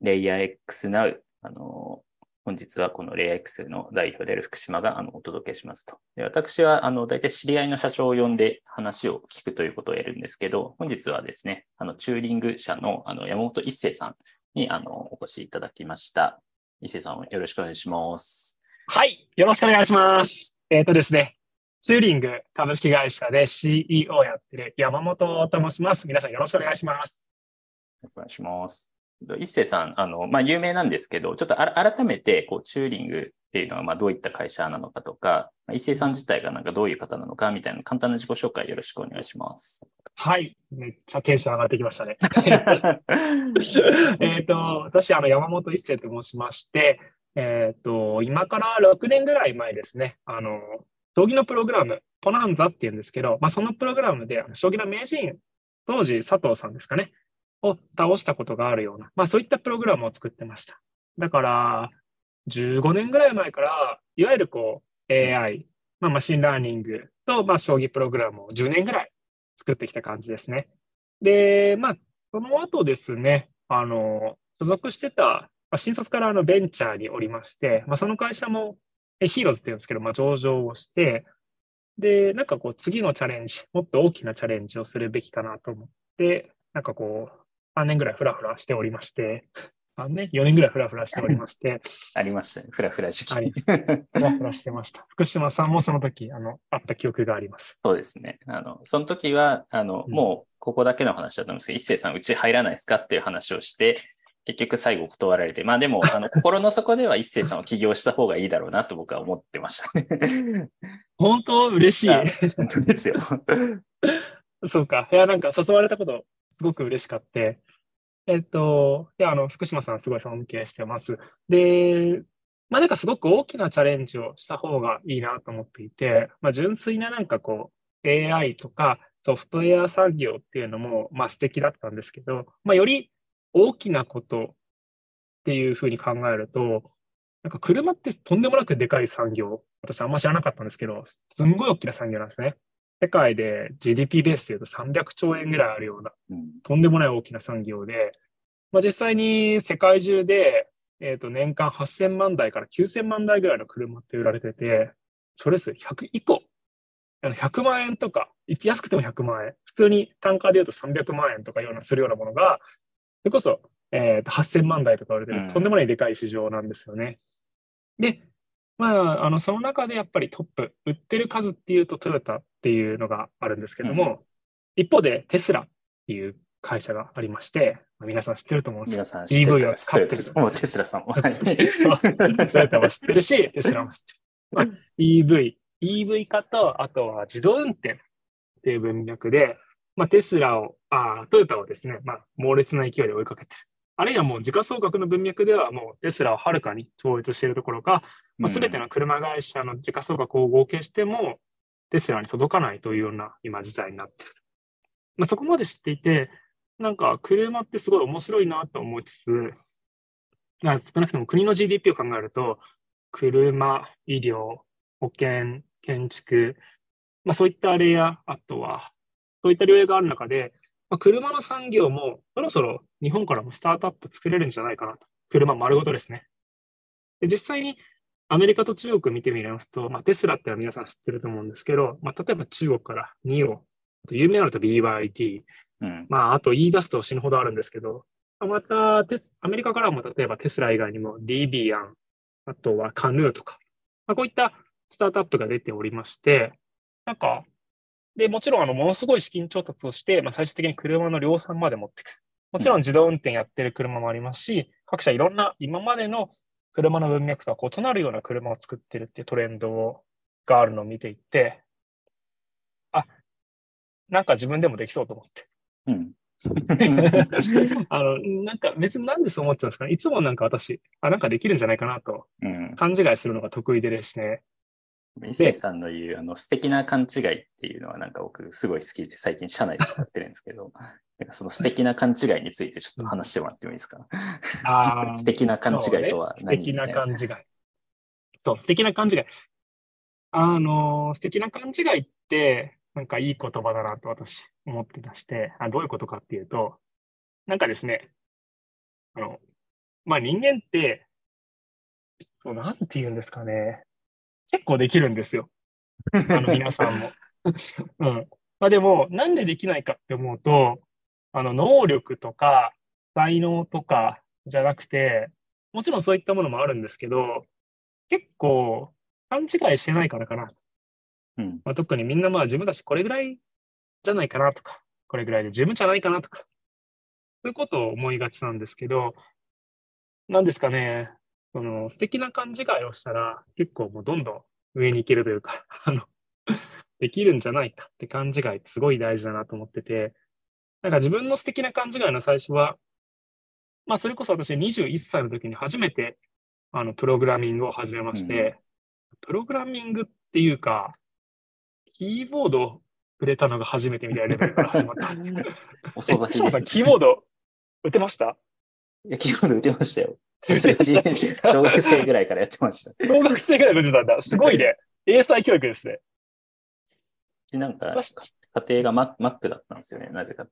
レイヤー X Now、あの、本日はこのレイヤー X の代表である福島があのお届けしますと。で私はあの大体知り合いの社長を呼んで話を聞くということをやるんですけど、本日はですね、あのチューリング社のあの山本一生さんにあのお越しいただきました。一生さんよろしくお願いします。はい、よろしくお願いします。えっ、ー、とですね、チューリング株式会社で CEO をやってる山本と申します。皆さんよろしくお願いします。お願いします。一世さん、あの、まあ、有名なんですけど、ちょっと改めて、こう、チューリングっていうのは、まあ、どういった会社なのかとか、一世さん自体がなんかどういう方なのかみたいな簡単な自己紹介よろしくお願いします。はい。めっちゃテンション上がってきましたね。えっと、私、あの、山本一世と申しまして、えっ、ー、と、今から6年ぐらい前ですね、あの、将棋のプログラム、ポナンザっていうんですけど、まあ、そのプログラムで、将棋の名人、当時佐藤さんですかね、を倒したことがあるような、まあそういったプログラムを作ってました。だから、15年ぐらい前から、いわゆるこう AI、まあ、 machine learning と、まあ、将棋プログラムを10年ぐらい作ってきた感じですね。で、まあ、その後ですね、あの、所属してた、まあ、新卒からあのベンチャーにおりまして、まあ、その会社も HEROZ って言うんですけど、まあ、上場をして、で、なんかこう、次のチャレンジ、もっと大きなチャレンジをするべきかなと思って、なんかこう、3年ぐらいフラフラしておりまして、3年 ?4 年ぐらいフラフラしておりまして。ありましたね。フラフラ時期。フラフラしてました。福島さんもその時、あの、あった記憶があります。そうですね。あの、その時は、あの、うん、もう、ここだけの話だと思うんですけど、一星さん、うち入らないですかっていう話をして、結局最後断られて、まあでも、あの、心の底では一星さんは起業した方がいいだろうなと僕は思ってましたね。本当？嬉しい。本当ですよ。そうか。いや、なんか誘われたことすごく嬉しかって、えっと、いや、あの、福島さんすごい尊敬してます。で、まあなんかすごく大きなチャレンジをした方がいいなと思っていて、まあ純粋ななんかこう、AI とかソフトウェア産業っていうのも、まあ素敵だったんですけど、まあより大きなことっていうふうに考えると、なんか車ってとんでもなくでかい産業、私あんま知らなかったんですけど、すんごい大きな産業なんですね。世界で GDP ベースでいうと300兆円ぐらいあるような、とんでもない大きな産業で、まあ、実際に世界中で、えー、と年間8000万台から9000万台ぐらいの車って売られてて、それ数100以降、100万円とか、安くても100万円、普通に単価で言うと300万円とかようなするようなものが、それこそ、えー、と8000万台とか売られてる、とんでもないでかい市場なんですよね。で、まあ、あの、その中でやっぱりトップ、売ってる数っていうとトヨタっていうのがあるんですけども、うん、一方でテスラっていう会社がありまして、まあ、皆さん知ってると思うんですよ。皆さん知ってる。EV を使ってる。もうテスラさんも。はい。トヨタも知ってるし、テスラも知ってる。まあ、EV、EV 化と、あとは自動運転っていう文脈で、まあ、テスラを、あトヨタをですね、まあ、猛烈な勢いで追いかけてる。あるいはもう時価総額の文脈ではもうテスラをはるかに超越しているところが、まあ、全ての車会社の時価総額を合計しても、テスラに届かないというような今時代になっている。まあ、そこまで知っていて、なんか車ってすごい面白いなと思いつつ、まあ、少なくとも国の GDP を考えると、車、医療、保険、建築、まあ、そういったレイヤー、あとは、そういった領域がある中で、まあ、車の産業もそろそろ日本からもスタートアップ作れるんじゃないかなと。車丸ごとですね。で実際にアメリカと中国見てみますと、まあ、テスラっては皆さん知ってると思うんですけど、まあ、例えば中国からニオ、有名なのと BYD、うん、まあ、あと言い出すと死ぬほどあるんですけど、またテス、アメリカからも例えばテスラ以外にも DB アン、あとはカヌーとか、まあ、こういったスタートアップが出ておりまして、なんか、で、もちろん、あの、ものすごい資金調達をして、まあ、最終的に車の量産まで持っていく。もちろん自動運転やってる車もありますし、各社いろんな今までの車の文脈とは異なるような車を作ってるっていうトレンドがあるのを見ていて、あ、なんか自分でもできそうと思って。うん。あの、なんか別になんでそう思っちゃうんですかね。いつもなんか私、あ、なんかできるんじゃないかなと、勘違いするのが得意でですね。伊勢さんの言うあの素敵な勘違いっていうのはなんか僕すごい好きで最近社内で使ってるんですけど、なんかその素敵な勘違いについてちょっと話してもらってもいいですか、あ素敵な勘違いとは何、ね、素敵な勘違い。そう、素敵な勘違い。あの、素敵な勘違いって、なんかいい言葉だなと私思ってまして、あどういうことかっていうと、なんかですね、あの、まあ人間って、そう、なんて言うんですかね。結構できるんですよ。あの皆さんも。うん。まあでも、なんでできないかって思うと、あの、能力とか、才能とかじゃなくて、もちろんそういったものもあるんですけど、結構勘違いしてないからかな。うん。まあ、特にみんなまあ自分たちこれぐらいじゃないかなとか、これぐらいで十分じゃないかなとか、そういうことを思いがちなんですけど、なんですかね、その素敵な勘違いをしたら結構もうどんどん上に行けるというか、あの、できるんじゃないかって勘違いすごい大事だなと思ってて、なんか自分の素敵な勘違いの最初は、まあそれこそ私21歳の時に初めてあのプログラミングを始めまして、プログラミングっていうか、キーボードを触れたのが初めてみたいなレベルから始まったんですよ。遅咲きです、え島さん、キーボード打てました？いや、キーボード打てましたよ。小学生ぐらいからやってました。小学生ぐらい打てたんだ。すごいね。英才教育ですね。でなんか、家庭が Mac Mac だったんですよね、なぜか。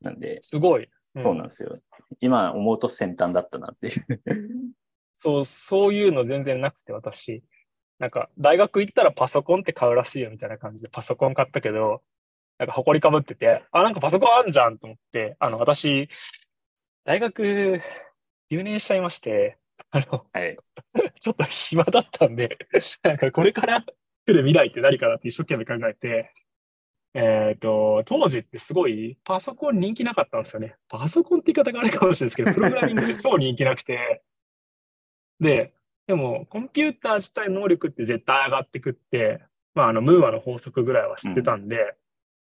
なんで、すごい。うんそうなんですよ。今思うと先端だったなっていう。そう、そういうの全然なくて、私。なんか、大学行ったらパソコンって買うらしいよみたいな感じでパソコン買ったけど、なんか埃かぶってて、あ、なんかパソコンあんじゃんと思って、あの、私、大学留年しちゃいまして、あの、はい。ちょっと暇だったんで、なんかこれから来る未来って何かなって一生懸命考えて、えっと、当時ってすごいパソコン人気なかったんですよね。パソコンって言い方があれかもしれないですけど、プログラミングっ て超人気なくて、で、でもコンピューター自体の能力って絶対上がってくって、まあ、あの、ムーアの法則ぐらいは知ってたんで、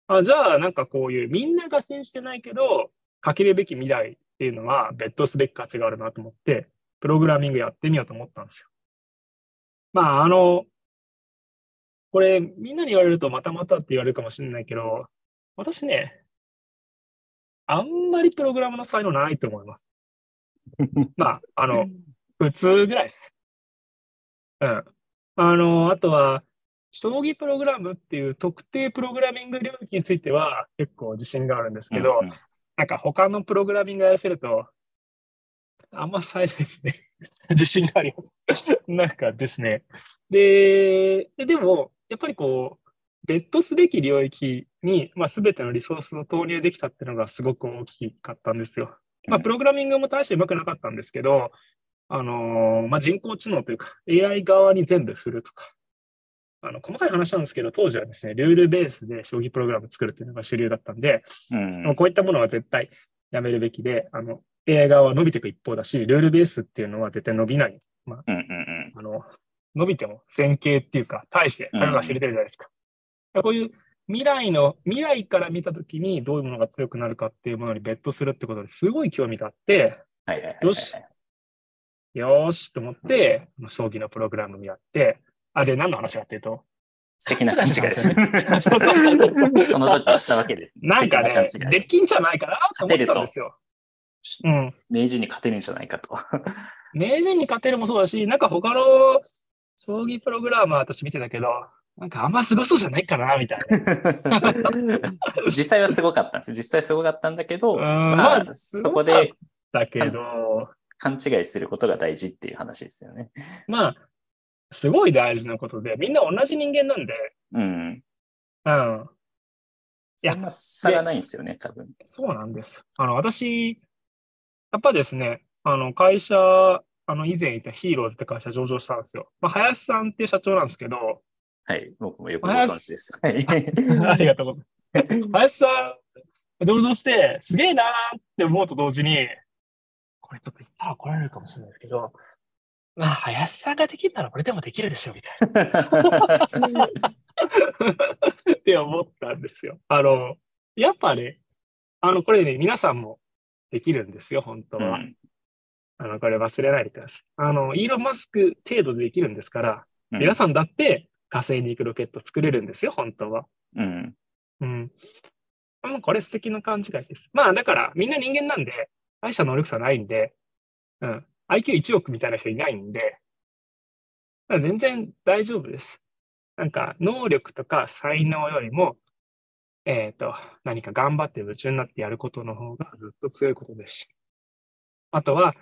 あ、じゃあなんかこういうみんなが信じてないけど、かけるべき未来っていうのは別途すべき価値があるなと思って、プログラミングやってみようと思ったんですよ。まあ、あの、これ、みんなに言われるとまたまたって言われるかもしれないけど、私ね、あんまりプログラムの才能ないと思います。まあ、あの、普通ぐらいです。うん。あの、あとは、将棋プログラムっていう特定プログラミング領域については結構自信があるんですけど、うんうんなんか他のプログラミングやらせると、あんま冴えないですね。自信があります。なんかですね。で、ででも、やっぱりこう、別途すべき領域に、まあ、全てのリソースを投入できたっていうのがすごく大きかったんですよ。まあ、プログラミングも大してうまくなかったんですけど、あのーまあ、人工知能というか、AI 側に全部振るとか、あの、細かい話なんですけど、当時はですね、ルールベースで将棋プログラム作るっていうのが主流だったんで、うんこういったものは絶対やめるべきで、あの、AI 側は伸びていく一方だし、ルールベースっていうのは絶対伸びない。まうんうんあ、あの、伸びても線形っていうか、対して、あれが知れてるじゃないですか。こういう未来の、未来から見たときにどういうものが強くなるかっていうものに別途するってことですごい興味があって、はいはいはいはい。よしよーしと思って、将棋のプログラムをやって、あ、で、何の話かっていうと、素敵な勘違いです。そうその時したわけで。なんかねできんじゃないかなと思ったんですよ。うん。明治に勝てるんじゃないかと。名人に勝てるもそうだし、なんか他の将棋プログラマーたち見てたけど、なんかあんま凄そうじゃないかな、みたいな。実際はすごかったんですよ。実際すごかったんだけど、うんままあ、あそこでだけど、勘違いすることが大事っていう話ですよね。まあ、すごい大事なことで、みんな同じ人間なんで、うん。うん、いやそんな差がないんですよね、多分。そうなんです。あの、私、やっぱですね、あの、会社、あの、以前いたヒーローズって会社上場したんですよ。まあ、林さんっていう社長なんですけど、はい。僕もよくご存知です。はい。ありがとうございます。林さん、上場して、すげえなーって思うと同時に、これちょっと言ったら怒られるかもしれないですけど、まあ、林さんができるなら俺でもできるでしょ、みたいな。って思ったんですよ。あの、やっぱね、あの、これね、皆さんもできるんですよ、本当は。うんあの、これ忘れないでください。あの、イーロン・マスク程度でできるんですから、うん皆さんだって火星に行くロケット作れるんですよ、本当は。うん。うん。もうこれ素敵な勘違いです。まあだからみんな人間なんで、大した能力差ないんで、うん。IQ1 億みたいな人いないんで、全然大丈夫です。なんか能力とか才能よりも、えっ、と、何か頑張って夢中になってやることの方がずっと強いことですし。あとは、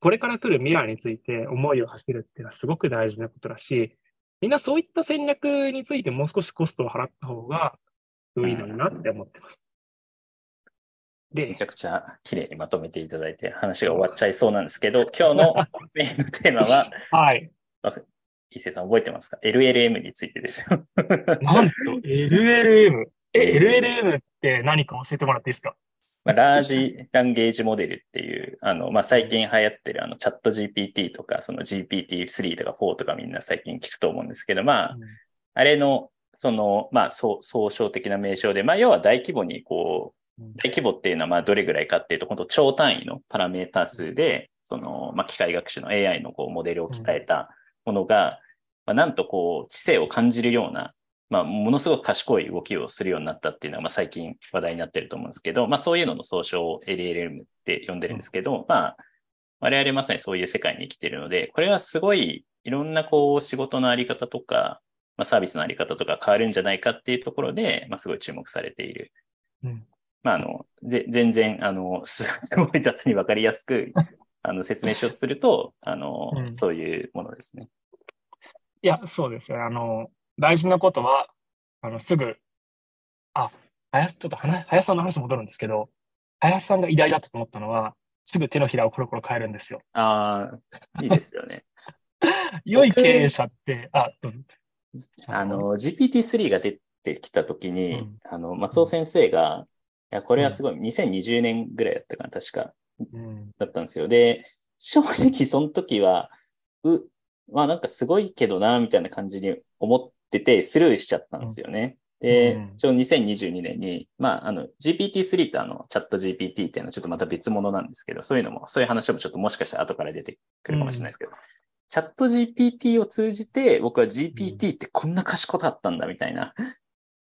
これから来る未来について思いを馳せるっていうのはすごく大事なことだし、みんなそういった戦略についてもう少しコストを払った方がいいのになって思ってます。でめち、ゃくちゃ綺麗にまとめていただいて話が終わっちゃいそうなんですけど、今日のメインのテーマは、はい。伊勢さん覚えてますか ?LLM についてですよ。なんと、LLM。え、LLM って何か教えてもらっていいですか？まあ、ラージランゲージモデルっていう、あの、まあ、最近流行ってるあのチャット GPT とか、その GPT-3 とか4とかみんな最近聞くと思うんですけど、まあ、あれの、その、まあ、総総称的な名称で、まあ、要は大規模にこう、大規模っていうのはまあどれぐらいかっていうと、本当超単位のパラメータ数で、その、まあ、機械学習の AI のこうモデルを鍛えたものが、まあ、なんとこう知性を感じるような、まあ、ものすごく賢い動きをするようになったっていうのが、まあ、最近話題になってると思うんですけど、まあ、そういうのの総称を LLM って呼んでるんですけど、まあ、我々まさにそういう世界に生きてるので、これはすごいいろんなこう仕事のあり方とか、まあ、サービスのあり方とか変わるんじゃないかっていうところで、まあ、すごい注目されている。うんまあ、あの、ぜ全然、あの、すごい雑にわかりやすく、あの、説明しようとすると、あの、うんそういうものですね。いや、そうですよ。あの、大事なことは、あの、すぐ、あ、林、ちょっと話林さんの話戻るんですけど、林さんが偉大だったと思ったのは、すぐ手のひらをコロコロ変えるんですよ。ああ、いいですよね。良い経営者って、あ、どうぞあの、GPT-3 が出てきたときに、うんあの、松尾先生が、いや、これはすごい、2020年ぐらいだったかな、確か、うん、だったんですよ。で、正直その時は、う、まあなんかすごいけどな、みたいな感じに思ってて、スルーしちゃったんですよね。でうん、ちょうど2022年に、まあ、あの、GPT-3 とあの、チャット GPT っていうのはちょっとまた別物なんですけど、そういうのも、そういう話もちょっともしかしたら後から出てくるかもしれないですけど、チャット GPT を通じて、僕は GPT ってこんな賢かったんだ、みたいな。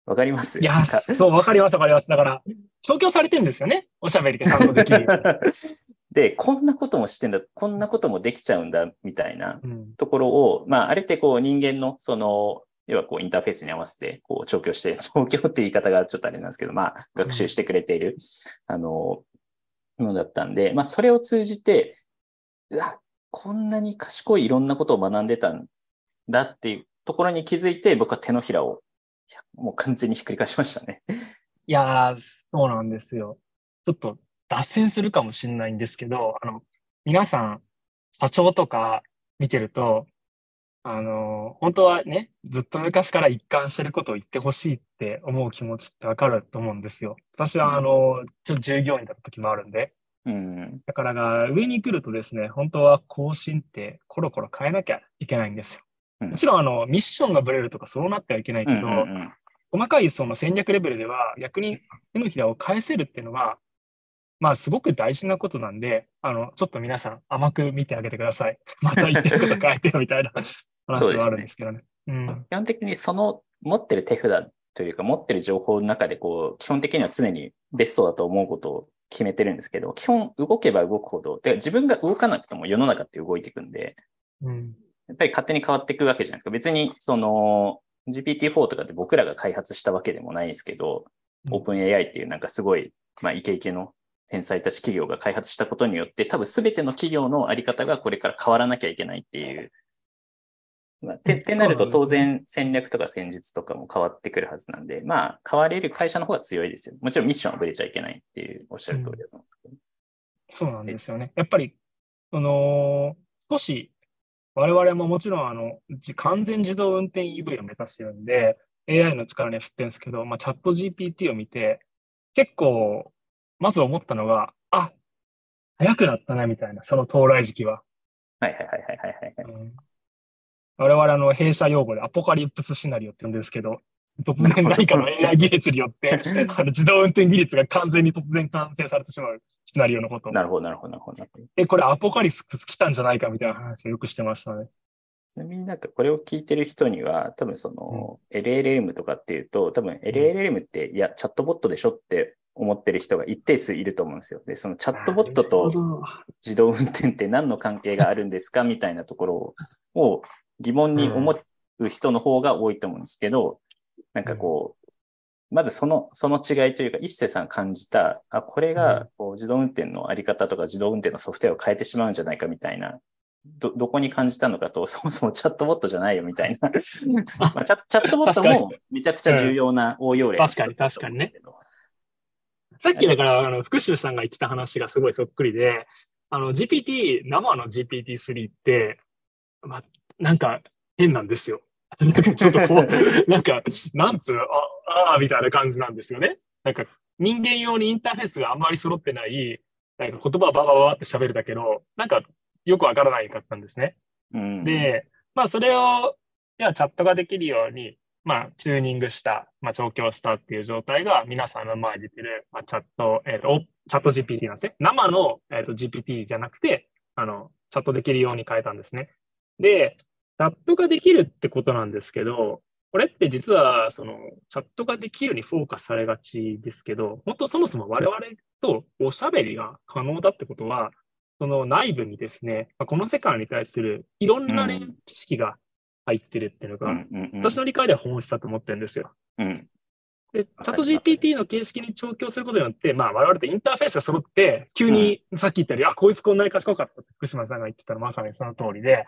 わかりますいやそう、わかります、わかります。だから、調教されてるんですよね。おしゃべりがちゃんとできる。で、こんなこともしてんだ、こんなこともできちゃうんだ、みたいなうんところを、まあ、あれってこう人間の、その、要はこうインターフェースに合わせて、こう調教して、調教って言い方がちょっとあれなんですけど、まあ、学習してくれている、あの、ものだったんで、まあ、それを通じて、うわ、こんなに賢いいろんなことを学んでたんだっていうところに気づいて、僕は手のひらを、もう完全にひっくり返しましたね。いやー、そうなんですよ。ちょっと脱線するかもしれないんですけど、あの、皆さん、社長とか見てると、あの、本当はね、ずっと昔から一貫してることを言ってほしいって思う気持ちってわかると思うんですよ。私は、あの、ちょっと従業員だった時もあるんで。うん。だからが、上に来るとですね、本当は更新ってコロコロ変えなきゃいけないんですよ。うんもちろん、あの、ミッションがブレるとかそうなってはいけないけど、細かいその戦略レベルでは逆に手のひらを返せるっていうのは、まあすごく大事なことなんで、あの、ちょっと皆さん甘く見てあげてください。また言ってること変えてよみたいな 話はあるんですけどね。うん。基本的にその持ってる手札というか持ってる情報の中でこう、基本的には常にベストだと思うことを決めてるんですけど、基本動けば動くほど、てか自分が動かなくても世の中って動いていくんで、うん。やっぱり勝手に変わっていくわけじゃないですか。別にその GPT-4 とかって僕らが開発したわけでもないですけど、うんオープン AI っていうなんかすごい、まあイケイケの天才たち企業が開発したことによって、多分全ての企業のあり方がこれから変わらなきゃいけないっていう。まあ、てうんってなると当然戦略とか戦術とかも変わってくるはずなんで、まあ変われる会社の方が強いですよ。もちろんミッションはぶれちゃいけないっていうおっしゃる通りだと思うんですけど。そうなんですよね。やっぱり、その、少し、我々ももちろん、あの、じ完全自動運転 EV を目指してるんで、AI の力には振ってるんですけど、まあ、チャット GPT を見て、結構、まず思ったのが、あ、早くなったな、みたいな、その到来時期は。はいはいはいはいはいはい。うん我々あの弊社用語でアポカリプスシナリオって言うんですけど、突然何かの AI 技術によって、あの自動運転技術が完全に突然完成されてしまうシナリオのことを。なるほどなるほどなるほど。え、これアポカリプス来たんじゃないかみたいな話をよくしてましたね。ちなみになんかこれを聞いてる人には、多分その LLM とかっていうと、多分 LLM って、いや、チャットボットでしょって思ってる人が一定数いると思うんですよ。で、そのチャットボットと自動運転って何の関係があるんですかみたいなところを疑問に思う人の方が多いと思うんですけど、なんかこう、まずその、その違いというか、一世さん感じた、あ、これがこう自動運転のあり方とか自動運転のソフトウェアを変えてしまうんじゃないかみたいな、ど、どこに感じたのかと、そもそもチャットボットじゃないよみたいな。まあ、チャチャットボットもめちゃくちゃ重要な応用例確かに確かにね。さっきだから、あの、福州さんが言ってた話がすごいそっくりで、あの、GPT、生の GPT-3 って、まあ、なんか変なんですよ。なんかちょっとこう、なんか、なんつうの、あ、ああ、みたいな感じなんですよね。なんか、人間用にインターフェースがあんまり揃ってない、なんか言葉をババババって喋るだけど、なんかよくわからないかったんですね。うん、で、まあ、それを、いや、チャットができるように、まあ、チューニングした、まあ、調教したっていう状態が、皆さんの前に出てる、まあ、チャット、えっ、と、おチャット GPT なんですね。生の、えー、と GPT じゃなくて、あの、チャットできるように変えたんですね。で、チャットができるってことなんですけど、これって実は、その、チャットができるにフォーカスされがちですけど、本当そもそも我々とおしゃべりが可能だってことは、その内部にですね、まあこの世界に対するいろんな知識が入ってるっていうのが、私の理解では本質だと思ってるんですよ。うん。で、チャット GPT の形式に調教することによって、まあ我々とインターフェースが揃って、急にさっき言ったように、あ、こいつこんなに賢かったって福島さんが言ってたのまさにその通りで、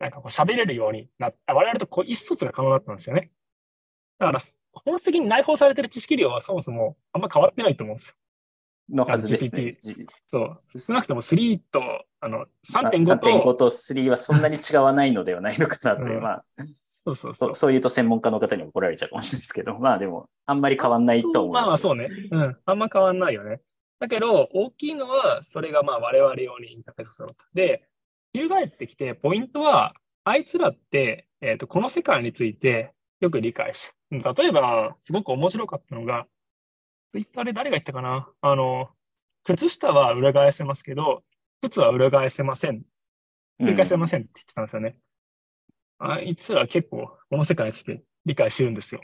なんかこう喋れるようになった、我々とこう意思疎通が可能だったんですよね。だから、本質的に内包されてる知識量はそもそもあんま変わってないと思うんですよ。のはずですねそう。少なくとも3と、あの、まあ3.5と、3.5と3はそんなに違わないのではないのかなという、うんまあ、そうそうそそうう。そういうと専門家の方に怒られちゃうかもしれないですけど、まあでも、あんまり変わんないと思いまあまあそうね。うん。あんま変わんないよね。だけど、大きいのは、それがまあ我々用にインターフェースを揃った。で、翻ってきて、ポイントは、あいつらって、えっ、と、この世界についてよく理解し、例えば、すごく面白かったのが、ツイッターで誰が言ったかな？あの、靴下は裏返せますけど、靴は裏返せません。繰り返せませんって言ってたんですよね。あいつら結構、この世界について理解してるんですよ。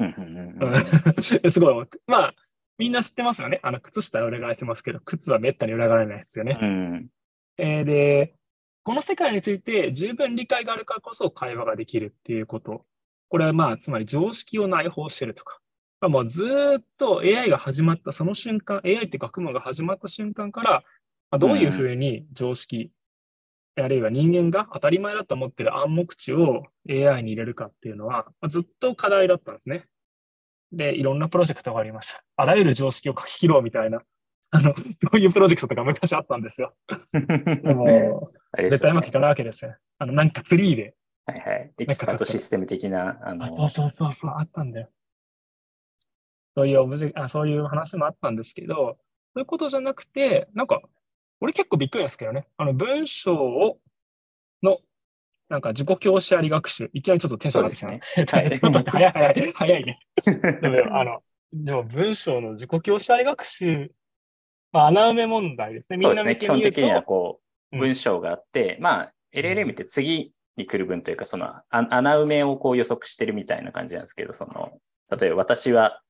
うんうんうんうんうんすごい。まあ、みんな知ってますよね？あの、靴下は裏返せますけど、靴はめったに裏返らないですよね。うんえーで、この世界について十分理解があるからこそ会話ができるっていうこと。これはまあ、つまり常識を内包してるとか。まあ、もうずっと AI が始まったその瞬間、AI って学問が始まった瞬間から、まあ、どういうふうに常識、あるいは人間が当たり前だと思ってる暗黙知を AI に入れるかっていうのは、まあ、ずっと課題だったんですね。で、いろんなプロジェクトがありました。あらゆる常識を書き切ろうみたいな、あの、そういうプロジェクトとか昔あったんですよ。でも、絶対うまくいかないわけですよ。あの、なんかフリーで。はいはい。エキスパートシステム的な、ああ、の、そうそうそうそう、あったんだよ。そういうオブジェあ、そういう話もあったんですけど、そういうことじゃなくて、なんか、俺結構びっくりですけどね。あの、文章を、の、なんか自己教師あり学習。いきなりちょっとテンション上がってですね。早い早い、早いね。でも、あの、でも文章の自己教師あり学習、まあ、穴埋め問題ですね。みそうんですね。基本的にはと、こう、うん文章があって、まあ、LLM って次に来る文というか、そのあ穴埋めをこう予測してるみたいな感じなんですけど、その、例えば私は、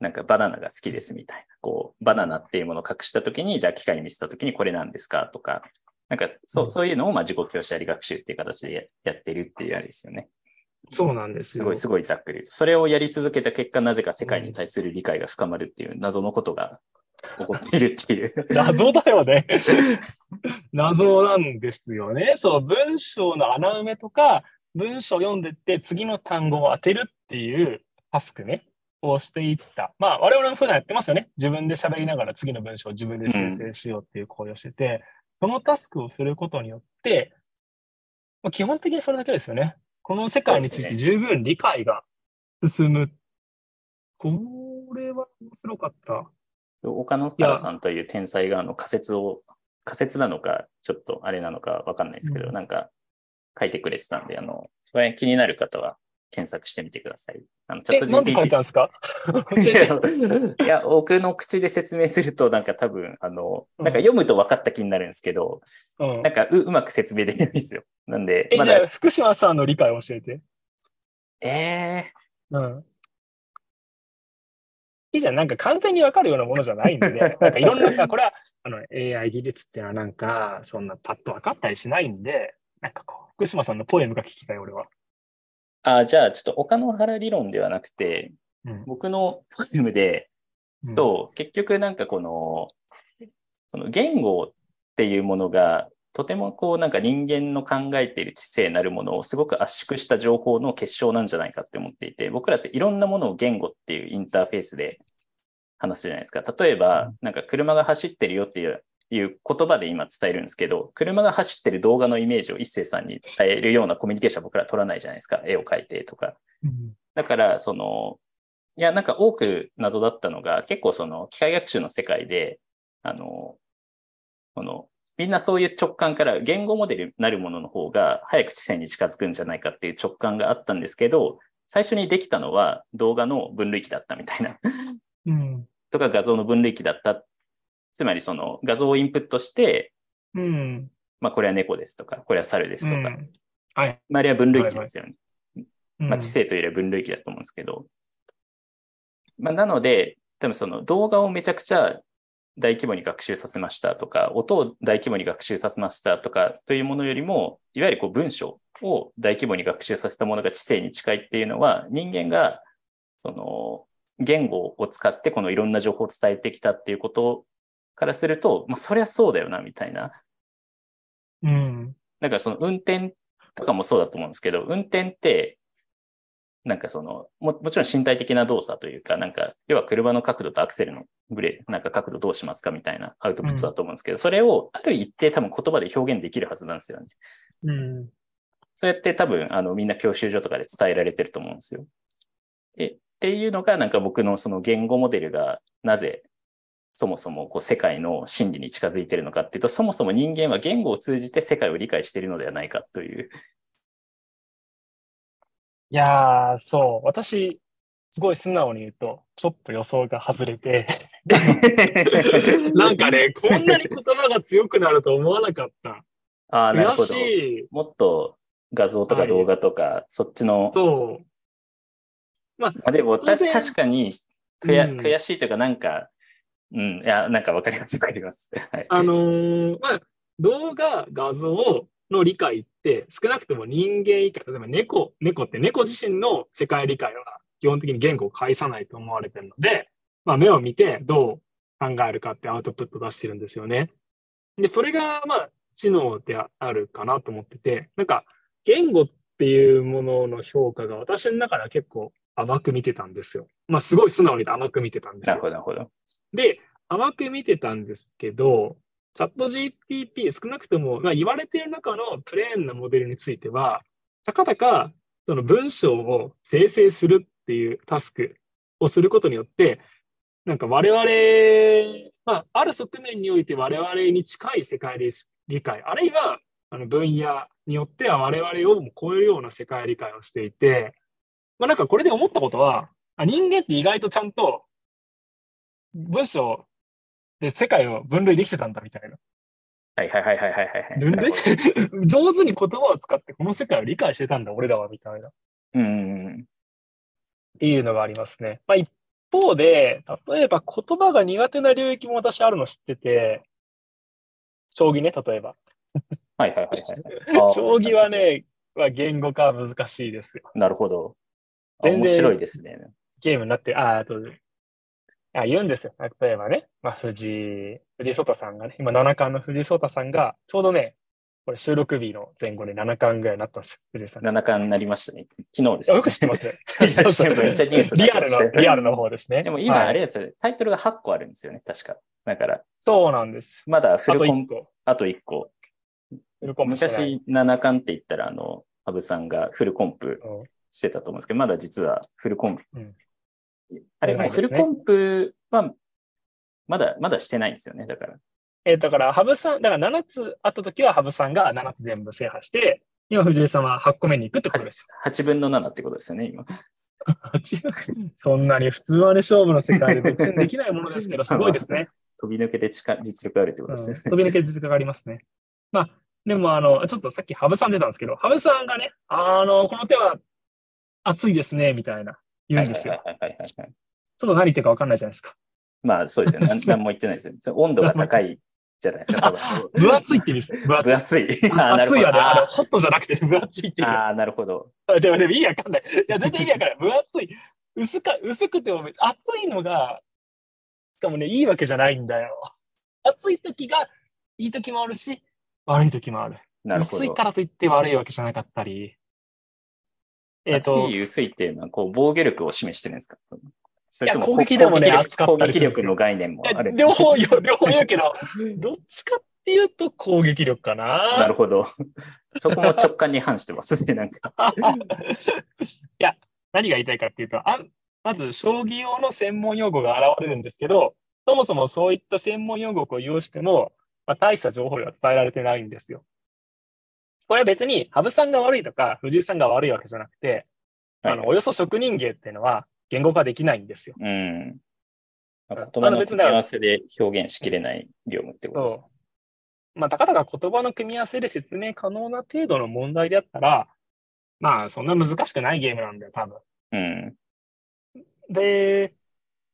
なんかバナナが好きですみたいな、こう、バナナっていうものを隠したときに、じゃあ機械に見せたときにこれなんですかとか、なんかそうう、んそういうのをまあ自己教師あり学習っていう形でややってるっていうあれですよね。そうなんですよ。すごい、すごいざっくり。それをやり続けた結果、なぜか世界に対する理解が深まるっていう謎のことが起こっているっていう。謎だよね。謎なんですよね。そう、文章の穴埋めとか、文章を読んでって次の単語を当てるっていうタスクね、をしていった。まあ、我々も普段やってますよね。自分で喋りながら次の文章を自分で生成しようっていう行為をしてて、そのタスクをすることによって、まあ、基本的にそれだけですよね。この世界について十分理解が進む。これは面白かった。岡野太郎さんという天才があの仮説を、仮説なのか、ちょっとあれなのかわかんないですけど、うんなんか書いてくれてたんで、あの、これ気になる方は検索してみてください。あの、チャえ、ットなんで書い GPT たんですか？教えて。いや、僕の口で説明すると、なんか多分、あの、うんなんか読むと分かった気になるんですけど、うんなんかううまく説明できないんですよ。なんで、え、まだ、じゃあ、福島さんの理解を教えて。えうん。いいじゃん、なんか完全にわかるようなものじーんで、なんかいろんなさ、これはあの AI 技術っていうのはなんか、そんなパッと分かったりしないんで、なんかこう、福島さんのポエムが聞きたい、俺は。ー、あ、じゃあ、ちょっと岡野原理論ではなくて、うん。僕のポエムで、うん。と、結局なんかこの、その言語っていうものが、とてもこうなんか人間の考えている知性なるものをすごく圧縮した情報の結晶なんじゃないかって思っていて、僕らっていろんなものを言語っていうインターフェースで話すじゃないですか。例えば、なんか車が走ってるよっていういう言葉で今伝えるんですけど、車が走ってる動画のイメージを一斉さんに伝えるようなコミュニケーションは僕ら取らないじゃないですか。絵を描いてとか。うんだから、その、いや、なんか多く謎だったのが、結構その機械学習の世界で、あの、この、みんなそういう直感から言語モデルになるものの方が早く知性に近づくんじゃないかっていう直感があったんですけど、最初にできたのは動画の分類器だったみたいな、うん。とか画像の分類器だった。つまりその画像をインプットして、うん。まあこれは猫ですとか、これは猿ですとか、うんはい。まああれは分類器ですよね。うんまあ、知性というよりは分類器だと思うんですけど、まあ、なので、多分その動画をめちゃくちゃ大規模に学習させましたとか、音を大規模に学習させましたとかというものよりも、いわゆるこう文章を大規模に学習させたものが知性に近いっていうのは、人間がその言語を使ってこのいろんな情報を伝えてきたっていうことからすると、まあ、そりゃそうだよな、みたいな。うん。だからその運転とかもそうだと思うんですけど、運転って、なんかその、も、もちろん身体的な動作というか、なんか、要は車の角度とアクセルのブレ、なんか角度どうしますかみたいなアウトプットだと思うんですけど、それをある一定多分言葉で表現できるはずなんですよね。うん。そうやって多分、あの、みんな教習所とかで伝えられてると思うんですよ。え、っていうのが、なんか僕のその言語モデルがなぜ、そもそもこう世界の真理に近づいてるのかっていうと、そもそも人間は言語を通じて世界を理解しているのではないかという。いやー、そう。私、すごい素直に言うと、ちょっと予想が外れて、なんかね、こんなに言葉が強くなると思わなかった。ああ、なる悔ほど。しい。もっと画像とか動画とか、そっちの。そう。まあ、でも、た当然確かに悔や、うん悔しいというか、なんか、うん、いや、なんかわかります、わかります。はい。あのーまあ、動画、画像の理解って、少なくとも人間以下、例えば猫、猫って猫自身の世界理解は基本的に言語を介さないと思われてるので、まあ、目を見てどう考えるかってアウトプット出してるんですよね。で、それが、まあ、知能であるかなと思ってて、なんか、言語っていうものの評価が私の中では結構甘く見てたんですよ。まあ、すごい素直に甘く見てたんですよなるほ。ど、なるほど。で、甘く見てたんですけど、チャット GTP、少なくとも、まあ、言われている中のプレーンなモデルについては、たかだかその文章を生成するっていうタスクをすることによって、なんか我々、まあ、ある側面において我々に近い世界で理解、あるいはあの分野によっては我々をも超えるような世界理解をしていて、まあ、なんかこれで思ったことは、人間って意外とちゃんと文章で世界を分類できてたんだみたいな。はいはいはいはいはいはい。分類？上手に言葉を使ってこの世界を理解してたんだ、俺らは、みたいな。っうんうんうん。ていうのがありますね。まあ、一方で、例えば言葉が苦手な領域も私あるの知ってて、将棋ね、例えば。はいはいはいはい。将棋はね、は言語化は難しいですよ。なるほど。あ全然面白いですね。ゲームになって、あ、あと、あ、言うんですよ。例えばね、まあ、藤井、藤井聡太さんがね、今七冠の藤井聡太さんが、ちょうどね、これ収録日の前後で七冠ぐらいになったんですよ、藤井さん。七冠になりましたね。昨日です、あよく知ってますね。リアルの、リアルの 方ですね。でも今はいあれですよ、タイトルが8個あるんですよね、確か。だから、そうなんです。まだフルコン1、個。あと1個。フルコンプしてない昔、七冠って言ったら、あの、羽生さんがフルコンプうんしてたと思うんですけど、まだ実はフルコンプ。うんあれ、フルコンプは、まだ、まだしてないんですよね、だから。えーだから、羽生さん、だから7つあった時は羽生さんが7つ全部制覇して、今藤井さんは8個目に行くってことですよ。8分の7ってことですよね、今。そんなに普通はね、勝負の世界で独占できないものですけど、すごいですね。飛び抜けて力実力あるってことうんですね。飛び抜ける実力がありますね。まあ、でも、あの、ちょっとさっき羽生さん出たんですけど、羽生さんがね、あの、この手は熱いですね、みたいな言うんですよ。ちょっと何言ってるか分かんないじゃないですか。まあそうですよね。なん 何も言ってないですよ。それ温度が高いじゃないですか、多分。分厚いって意味です。分厚い。分厚い。あはね、あホットじゃなくて分厚いって意味ーあー、なるほど。でも、でも意味わかんない。いや、全然意味わかんない。分厚い。薄か薄くても熱いのが、しかもね、いいわけじゃないんだよ。暑い時がいい時もあるし、悪い時もある。なるほど。薄いからといって悪いわけじゃなかったり。えっ、厚と、い薄いっていうのは、こう、防御力を示してるんですか？それとも攻撃でもねったりする攻撃力の概念もあるんです両方よ、両方言うけど、どっちかっていうと攻撃力かなな。るほど。そこも直感に反してますね、なんか。いや、何が言いたいかっていうと、あまず、将棋用の専門用語が現れるんですけど、そもそもそういった専門用語を利用しても、まあ、大した情報量は伝えられてないんですよ。これは別に、羽生さんが悪いとか、藤井さんが悪いわけじゃなくて、あの、およそ職人芸っていうのは言語化できないんですよ。うん。言葉の組み合わせで表現しきれない業務ってことです。まあ、たかだか言葉の組み合わせで説明可能な程度の問題であったら、まあ、そんな難しくないゲームなんだよ、多分。うん。で、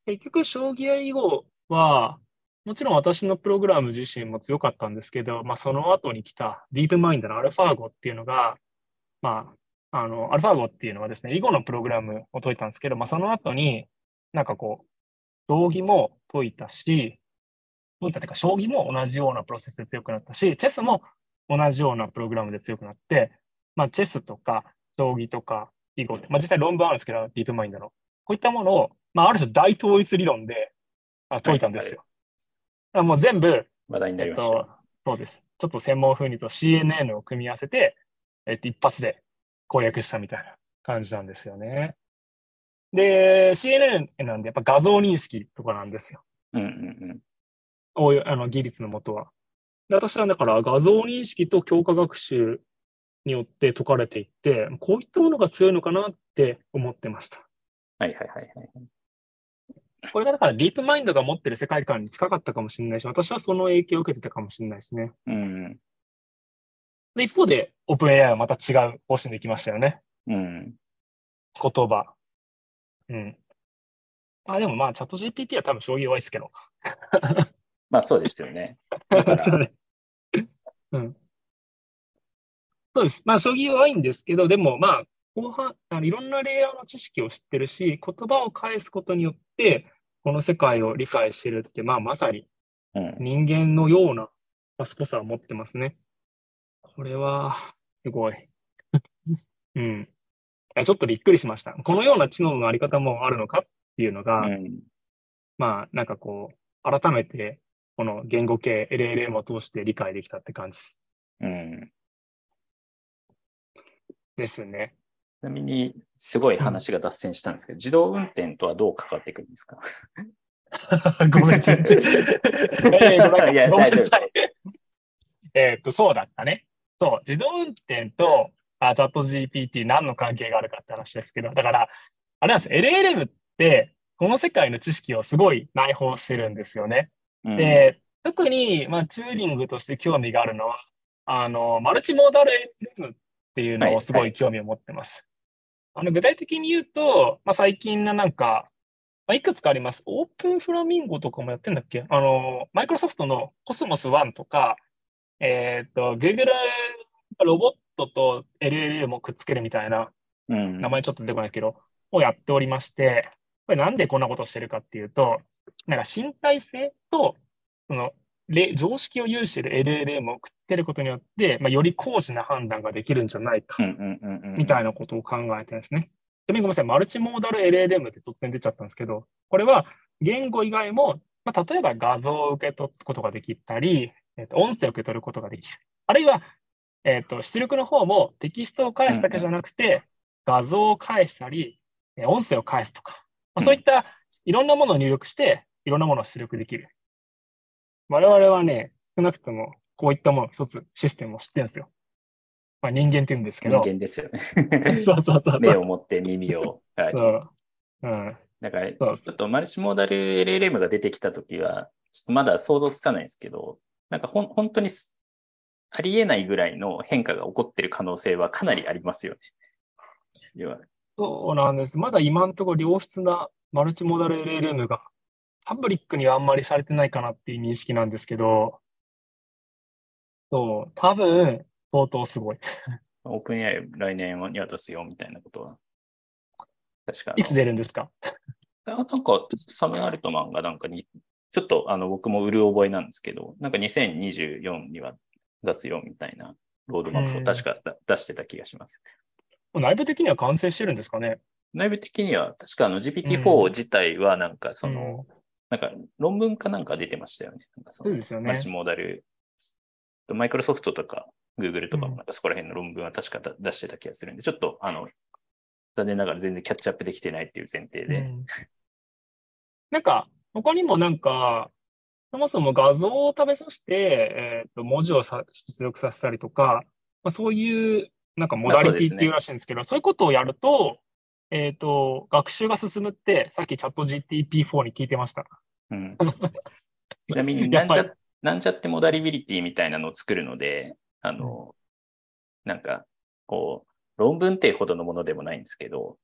結局、将棋や囲碁は、もちろん私のプログラム自身も強かったんですけど、まあ、その後に来たディープマインドのアルファーゴっていうのが、まあ、あの、アルファーゴっていうのはですね、囲碁のプログラムを解いたんですけど、まあ、その後に、なんかこう、将棋も解いたし、解いたというか、将棋も同じようなプロセスで強くなったし、チェスも同じようなプログラムで強くなって、まあ、チェスとか、将棋とか、囲碁って、まあ、実際論文あるんですけど、ディープマインドの。こういったものを、まあ、ある種大統一理論で解いたんですよ。あもう全部、話題になえっりました。と、そうです。ちょっと専門風にと CNN を組み合わせて、えっと、一発で攻略したみたいな感じなんですよね。で、CNN なんでやっぱ画像認識とかなんですよ。うんうんおいあの技術のもとは。で私はだから画像認識と強化学習によって解かれていって、こういったものが強いのかなって思ってました。はいはいはいはい。これがだからディープマインドが持ってる世界観に近かったかもしれないし、私はその影響を受けてたかもしれないですね。うん。で、一方で、オープン AI はまた違う方針できましたよね。うん。言葉。うん。あ、でもまあ、チャット GPT は多分将棋弱いですけど。まあそうですよね。そうね。うん。そうです。まあ、将棋弱いんですけど、でもまあ、後半、あのいろんなレイヤーの知識を知ってるし、言葉を返すことによって、この世界を理解してるって、まあ、まさにうん。人間のような賢さを持ってますね。これは、すごい。うん。いやちょっとびっくりしました。このような知能のあり方もあるのかっていうのが、うん。まあ、なんかこう、改めて、この言語系 LLM を通して理解できたって感じです。うん。ですね。ちなみに、すごい話が脱線したんですけど、自動運転とはどう関わってくるんですか？ごめん、全然。えーごめんいやごめんなさ大い。えーっと、そうだったね。そう、自動運転とあチャット GPT 何の関係があるかって話ですけど、だから、あれなんです、LLM って、この世界の知識をすごい内包してるんですよね。うんで、特に、まあ、チューリングとして興味があるのは、あの、マルチモーダル LLM っていうのをすごい興味を持ってます。あの、具体的に言うと、まあ、最近のなんか、まあ、いくつかあります。オープンフラミンゴとかもやってんだっけ？あの、マイクロソフトのコスモス1とか、えっと、Google ロボットと LLM をくっつけるみたいな、うん名前ちょっと出てこないですけど、をやっておりまして、これなんでこんなことをしてるかっていうと、なんか身体性と、その、れ常識を有している LLM をくっつけることによって、まあ、より高次な判断ができるんじゃないかみたいなことを考えてるんですね。ちなみにごめんなさい、マルチモーダル LLM って突然出ちゃったんですけど、これは言語以外も、まあ、例えば画像を受け取ることができたり、えっと、音声を受け取ることができる。あるいは、えっと、出力の方もテキストを返すだけじゃなくて、画像を返したり、え音声を返すとか、まあ、そういったいろんなものを入力して、いろんなものを出力できる。我々はね、少なくともこういったもの一つシステムを知ってるんですよ。まあ、人間って言うんですけど。人間ですよね。そうそうそう。目を持って耳を。はい。そう。うん。だから、ちょっとマルチモーダル LLM が出てきたときは、ちょっとまだ想像つかないですけど、なんかほん本当にすありえないぐらいの変化が起こってる可能性はかなりありますよね。要はそうなんです。まだ今のところ良質なマルチモダル LLM がパブリックにはあんまりされてないかなっていう認識なんですけど、そう、多分相当すごい。オープン AI 来年には出すよみたいなことは。確か。いつ出るんですか？あなんか、サム・アルトマンがなんかに、ちょっとあの僕も売る覚えなんですけど、なんか2024には出すよみたいなロードマップを確か出してた気がします。内部的には完成してるんですかね？内部的には、確かあの GPT-4 自体はなんかその、なんか論文かなんか出てましたよね。なんかそそうですよねマルチモーダル。マイクロソフトとか Google とかもなんかそこら辺の論文は確か出してた気がするんで、ちょっとあの、残念ながら全然キャッチアップできてないっていう前提で。うんなんか、他にもなんか、そもそも画像を食べさせて、えっと、文字をさ出力させたりとか、まあ、そういう、なんかモダリティっていうらしいんですけど、そういうことをやると、えっと、学習が進むって、さっきチャット GTP4 に聞いてました。うん、ちなみになんちゃ、なんちゃってモダリビリティみたいなのを作るので、あの、なんか、こう、論文ってほどのものでもないんですけど、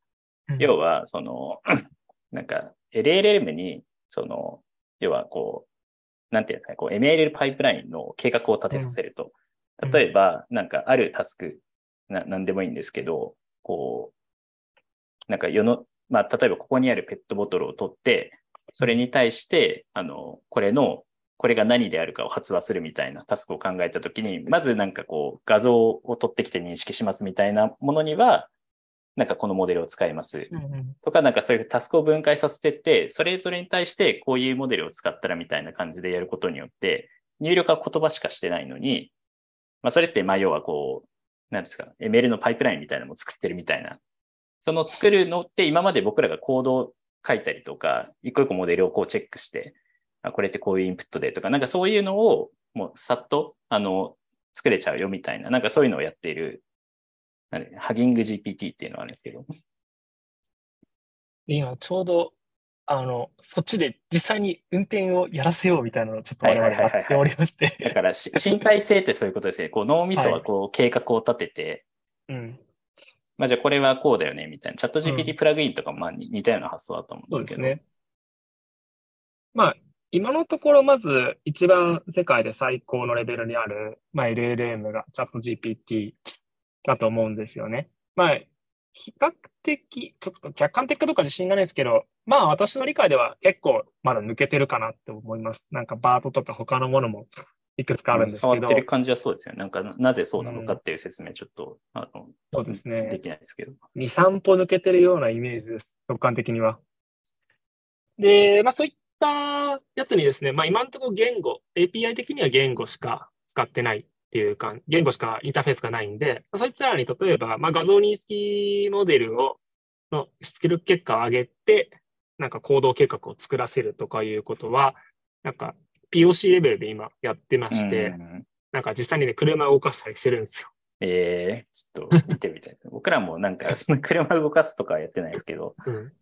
要は、その、なんか、LLM に、その、要はこう、なんていうんですかね、こう、MLL パイプラインの計画を立てさせると、うん。例えば、なんか、あるタスク、な、なんでもいいんですけど、こう、なんか世の、まあ、例えばここにあるペットボトルを取って、それに対して、あの、これの、これが何であるかを発話するみたいなタスクを考えたときに、まずなんかこう、画像を取ってきて認識しますみたいなものには、なんかこのモデルを使います。とか、なんかそういうタスクを分解させてって、それぞれに対してこういうモデルを使ったらみたいな感じでやることによって、入力は言葉しかしてないのに、まあそれって、まあ要はこう、なんですか、ML のパイプラインみたいなのも作ってるみたいな。その作るのって今まで僕らがコードを書いたりとか、一個一個モデルをこうチェックして、あこれってこういうインプットでとか、なんかそういうのをもうさっと、あの、作れちゃうよみたいな、なんかそういうのをやっている、なんでハギング GPT っていうのがあるんですけど、で今ちょうど、あの、そっちで実際に運転をやらせようみたいなのをちょっと我々やっておりまして。だからし 身体性ってそういうことですね。こう脳みそはこう計画を立てて、うん。まあじゃあこれはこうだよねみたいな。チャットう GPT プラグインとかもまあに似たような発想だと思うんですけど。そうですね。まあ、今のところまず一番世界で最高のレベルにある、まあ、LLM がチャット GPT だと思うんですよね。まあ、比較的、ちょっと客観的かどうか自信がないですけど、まあ私の理解では結構まだ抜けてるかなって思います。なんかバートとか他のものもいくつかあるんですけど触って、る感じはそうですよね。なんかななぜそうなのかっていう説明ちょっと、あの、そうですねできないですけど。2、3歩抜けてるようなイメージです。直感的には。で、まあそういったやつにですね、まあ今のところ言語、API 的には言語しか使ってないっていうか、言語しかインターフェースがないんで、まあ、そいつらに例えば、まあ画像認識モデルを、の出力結果を上げて、なんか行動計画を作らせるとかいうことは、なんか POC レベルで今やってまして、うんなんか実際にね、車を動かしたりしてるんですよ。えー、ちょっと 見てみたい。僕らもなんか その車動かすとかはやってないですけど、うん。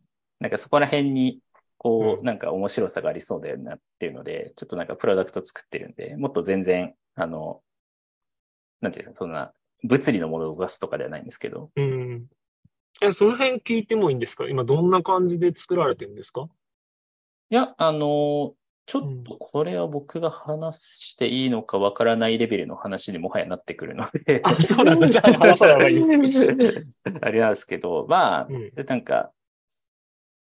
なんかそこら辺に、こう、うんなんか面白さがありそうだよなっていうので、ちょっとなんかプロダクト作ってるんで、もっと全然、あの、なんていうんですか、そんな物理のものを動かすとかではないんですけど、うん。え、その辺聞いてもいいんですか？今どんな感じで作られてるんですか？いや、あの、ちょっとこれは僕が話していいのかわからないレベルの話にもはやなってくるので。あそうなんだ。じゃあ話さない方がいい。あれなんですけど、まあ、うん。なんか、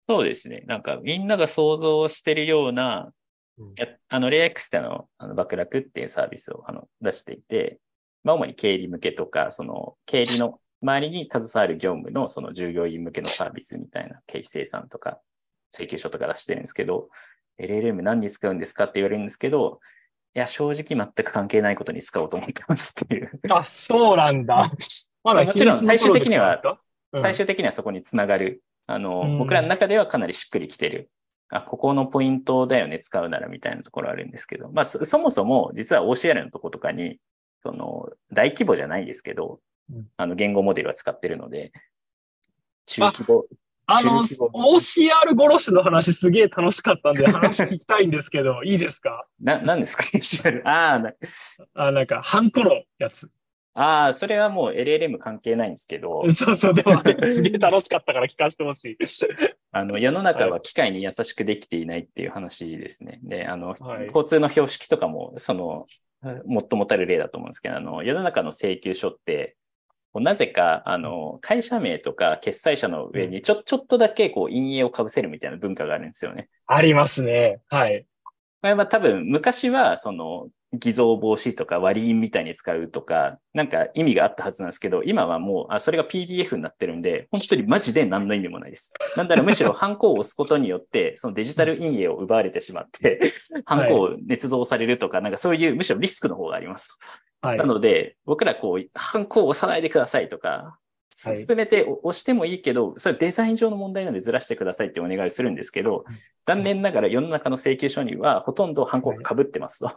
そうですね。なんかみんなが想像してるような、うん。やあの、レイ X ってあの、あの、爆落っていうサービスをあの出していて、まあ、主に経理向けとか、その、経理の周りに携わる業務のその従業員向けのサービスみたいな経費生産とか、請求書とか出してるんですけど、LLM 何に使うんですかって言われるんですけど、いや、正直全く関係ないことに使おうと思ってますっていう。あ、そうなんだ。まだもちろん最終的には最終的にはそこにつながる。あの、うん僕らの中ではかなりしっくりきてる。あ、ここのポイントだよね、使うならみたいなところあるんですけど、まあ、そそもそも実は OCR のとことかに、その、大規模じゃないですけどうん、あの、言語モデルは使ってるので、中規模、あの、OCR 殺しの話すげえ楽しかったんで 話聞きたいんですけど、いいですか？な、なんですか？OCR? ああ、なんか、ハンコのやつ。あー、それはもう LLM 関係ないんですけど、そうそう、でもすげえ楽しかったから聞かせてほしい。あの、世の中は機械に優しくできていないっていう話ですね。で、あの、はい交通の標識とかも、その、最もたる例だと思うんですけど、あの、世の中の請求書って、なぜか、あの、会社名とか決済者の上にちょ、ちょっとだけこう、陰影をかぶせるみたいな文化があるんですよね。ありますね。はい。これは多分、昔は、その、偽造防止とか割り印みたいに使うとか、なんか意味があったはずなんですけど、今はもう、あそれが PDF になってるんで、本当にマジで何の意味もないです。なんだらむしろハンコを押すことによって、そのデジタル陰影を奪われてしまって、ハンコを捏造されるとか、なんかそういうむしろリスクの方があります。はいな。ので、僕らこう、ハンコを押さないでくださいとか、はい進めて押してもいいけど、それはデザイン上の問題なのでずらしてくださいってお願いするんですけどうん、残念ながら世の中の請求書にはほとんどハンコが被ってますと。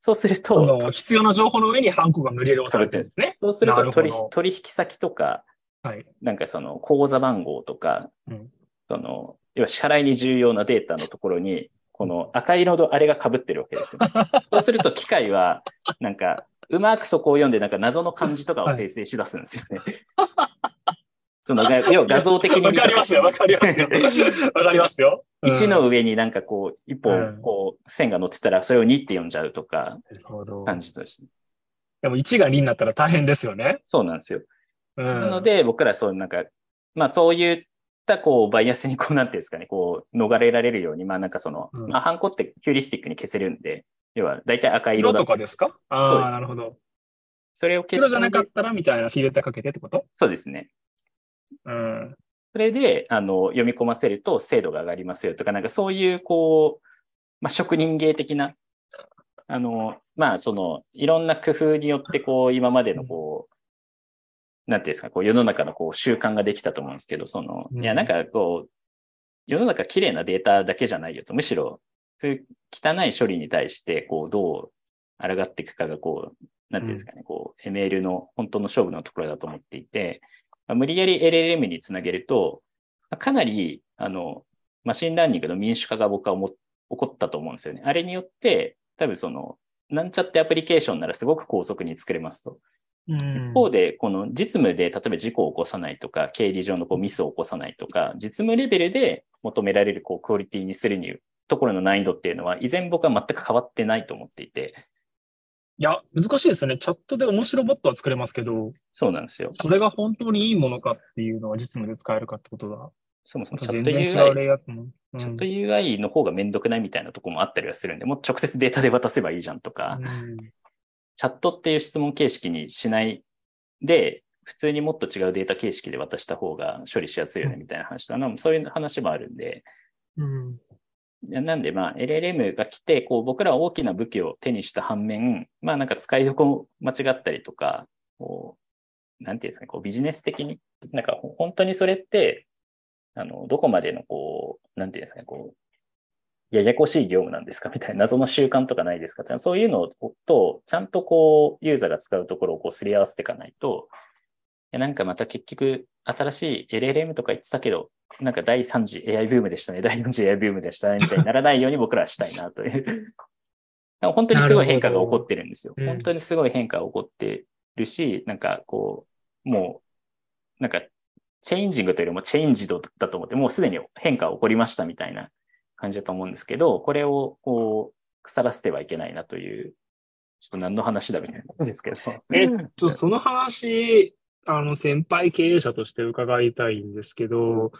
そうするそと、の必要な情報の上にハンコが無理やり押されてるんですね。そうすると取引取引先とか、はい。なんかその口座番号とか、うんその、要は支払いに重要なデータのところに、この赤色のあれが被ってるわけですよ。そうすると機械は、なんか、うまくそこを読んで、なんか謎の漢字とかを生成し出すんですよね。その、が要は画像的にわかりますよ、わかりますよ。わかりますよ。うん1の上になんかこう、一うん本、こう、線が乗ってたら、それを2って読んじゃうとか。感じとして。でも1が2になったら大変ですよね。そうなんですよ。うん、なので、僕らそういうなんか、まあそういったこう、バイアスにこう、なんていうんですかね、こう、逃れられるように、まあなんかその、うんまあハンコってヒューリスティックに消せるんで、要は大体赤色だ色とかですか？ああ、なるほど。それを消黒じゃなかしったらみたいなフィルターかけてってこと？そうですね。うん。それで、あの、読み込ませると精度が上がりますよとか、なんかそういう、こう、まあ、職人芸的な、あの、まあ、その、いろんな工夫によって、こう、今までの、こう、なんていうんですか、こう、世の中の、こう、習慣ができたと思うんですけど、その、うんいや、なんか、こう、世の中綺麗なデータだけじゃないよと、むしろ、そういう汚い処理に対して、こう、どう抗っていくかが、こう、なんていうんですかね、こう、ML の本当の勝負のところだと思っていて、まあ無理やり LLM につなげると、まあかなり、あの、 machine learning の民主化が僕は起こったと思うんですよね。あれによって、多分その、なんちゃってアプリケーションならすごく高速に作れますと。うん。一方で、この実務で、例えば事故を起こさないとか、経理上のこうミスを起こさないとか、実務レベルで求められるこうクオリティにするにところの難易度っていうのは、依然僕は全く変わってないと思っていて、いや、難しいですよね。チャットで面白ボットは作れますけど、そうなんですよ。それが本当にいいものかっていうのは実務で使えるかってことが、そもそもチャット UI うん。チャット UI の方がめんどくないみたいなところもあったりはするんで、もう直接データで渡せばいいじゃんとか、うんチャットっていう質問形式にしないで、普通にもっと違うデータ形式で渡した方が処理しやすいよねみたいな話だな、そういう話もあるんで、うん。なんでまあ LLM が来て、こう僕らは大きな武器を手にした反面、まあなんか使いどこ間違ったりとか、こう、なんていうんですかね、こうビジネス的に、なんかほ本当にそれって、あの、どこまでのこう、なんていうんですかね、こう、ややこしい業務なんですか？みたいな謎の習慣とかないですか？そういうのと、ちゃんとこう、ユーザーが使うところをこうすり合わせていかないと、いやなんかまた結局、新しい LLM とか言ってたけど、なんか第3次 AI ブームでしたね、第4次 AI ブームでしたね、みたいにならないように僕らはしたいなという。本当にすごい変化が起こってるんですよ。うん。本当にすごい変化が起こってるし、なんかこう、もう、なんか、チェインジングというよりもチェインジドだと思って、もうすでに変化が起こりましたみたいな感じだと思うんですけど、これをこう、腐らせてはいけないなという、ちょっと何の話だみたいなんですけど。えっと、その話、あの、先輩経営者として伺いたいんですけど、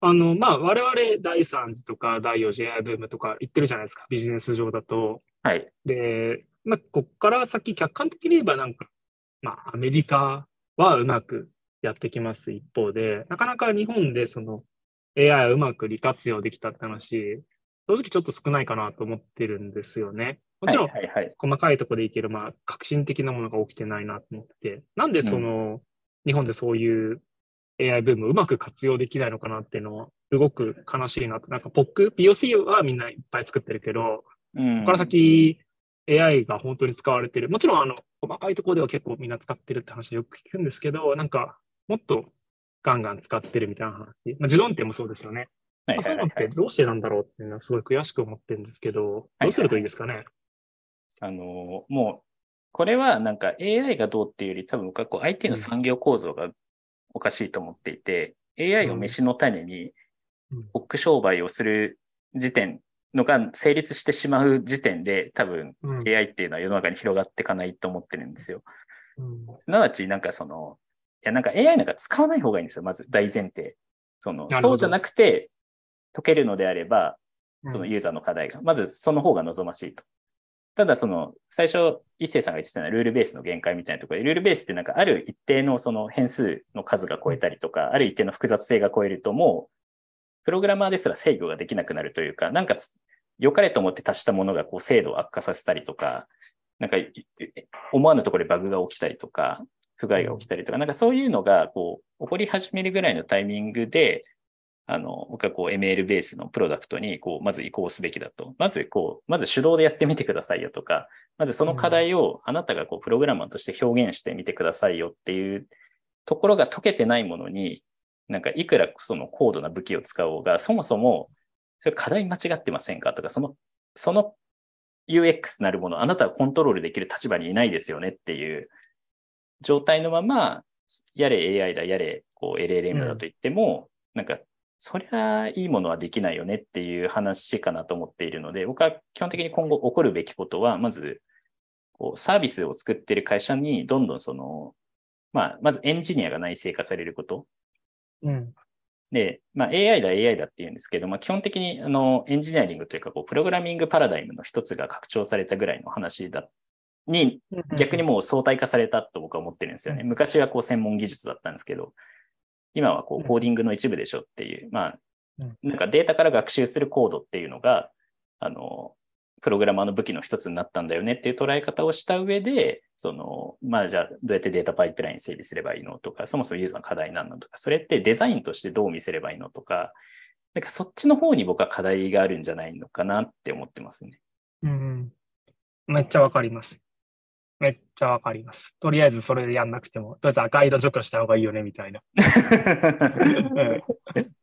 あの、まあ、我々第3次とか第4次 AI ブームとか言ってるじゃないですか、ビジネス上だと。はい。で、まあ、こっから先客観的に言えばなんか、まあ、アメリカはうまくやってきます一方で、なかなか日本でその AI をうまく利活用できたって話、正直ちょっと少ないかなと思ってるんですよね。もちろん。細かいところでいける、まあ、革新的なものが起きてないなと思ってて、なんでその、日本でそういう AI ブームをうまく活用できないのかなっていうのは、すごく悲しいなと。なんか POC、POC はみんないっぱい作ってるけど、うんここから先 AI が本当に使われてる。もちろん、あの、細かいところでは結構みんな使ってるって話はよく聞くんですけど、なんか、もっとガンガン使ってるみたいな話。まあ、自動運転もそうですよね。はいまあ、そういうのってはいはいはい。どうしてなんだろうっていうのはすごい悔しく思ってるんですけど、どうするといいですかね？あの、もう、これはなんか AI がどうっていうより、多分僕はこう IT の産業構造がおかしいと思っていて、AI を飯の種にうん、ホック商売をする時点のが成立してしまう時点で、多分うん。AI っていうのは世の中に広がっていかないと思ってるんですよ。うんすなわち、なんかその、や、なんか AI なんか使わない方がいいんですよ、まず大前提。そのそうじゃなくて、解けるのであれば、うんそのユーザーの課題が、まずその方が望ましいと。ただ、その、最初、一斉さんが言ってたのはルールベースの限界みたいなところで、ルールベースってなんかある一定のその変数の数が超えたりとか、ある一定の複雑性が超えると、もう、プログラマーですら制御ができなくなるというか、なんかつ良かれと思って足したものがこう精度を悪化させたりとか、なんか思わぬところでバグが起きたりとか、不具合が起きたりとか、なんかそういうのがこう起こり始めるぐらいのタイミングで、あの、僕はこう ML ベースのプロダクトにこうまず移行すべきだと。まずこう、まず手動でやってみてくださいよとか、まずその課題をあなたがこうプログラマーとして表現してみてくださいよっていうところが解けてないものに、なんかいくらその高度な武器を使おうが、そもそもそれ課題間違ってませんかとか、その、その UX なるもの、あなたはコントロールできる立場にいないですよねっていう状態のまま、やれ AI だ、やれこう LLM だと言っても、なんか、そりゃいいものはできないよねっていう話かなと思っているので、僕は基本的に今後起こるべきことは、まず、こうサービスを作ってる会社にどんどんその、まあ、まずエンジニアが内製化されること。うん。で、まあ、AI だ AI だって言うんですけど、まあ、基本的にあのエンジニアリングというかこう、プログラミングパラダイムの一つが拡張されたぐらいの話だに、逆にもう相対化されたと僕は思ってるんですよね。昔はこう専門技術だったんですけど、今はこうコーディングの一部でしょっていう、まあうん、なんかデータから学習するコードっていうのが、あの、プログラマーの武器の一つになったんだよねっていう捉え方をした上で、その、まあじゃあどうやってデータパイプライン整備すればいいのとか、そもそもユーザーの課題なんのとか、それってデザインとしてどう見せればいいのとか、なんかそっちの方に僕は課題があるんじゃないのかなって思ってますね。うん。めっちゃわかります。めっちゃわかります。とりあえずそれでやんなくても、とりあえず赤色除去した方がいいよね、みたいな。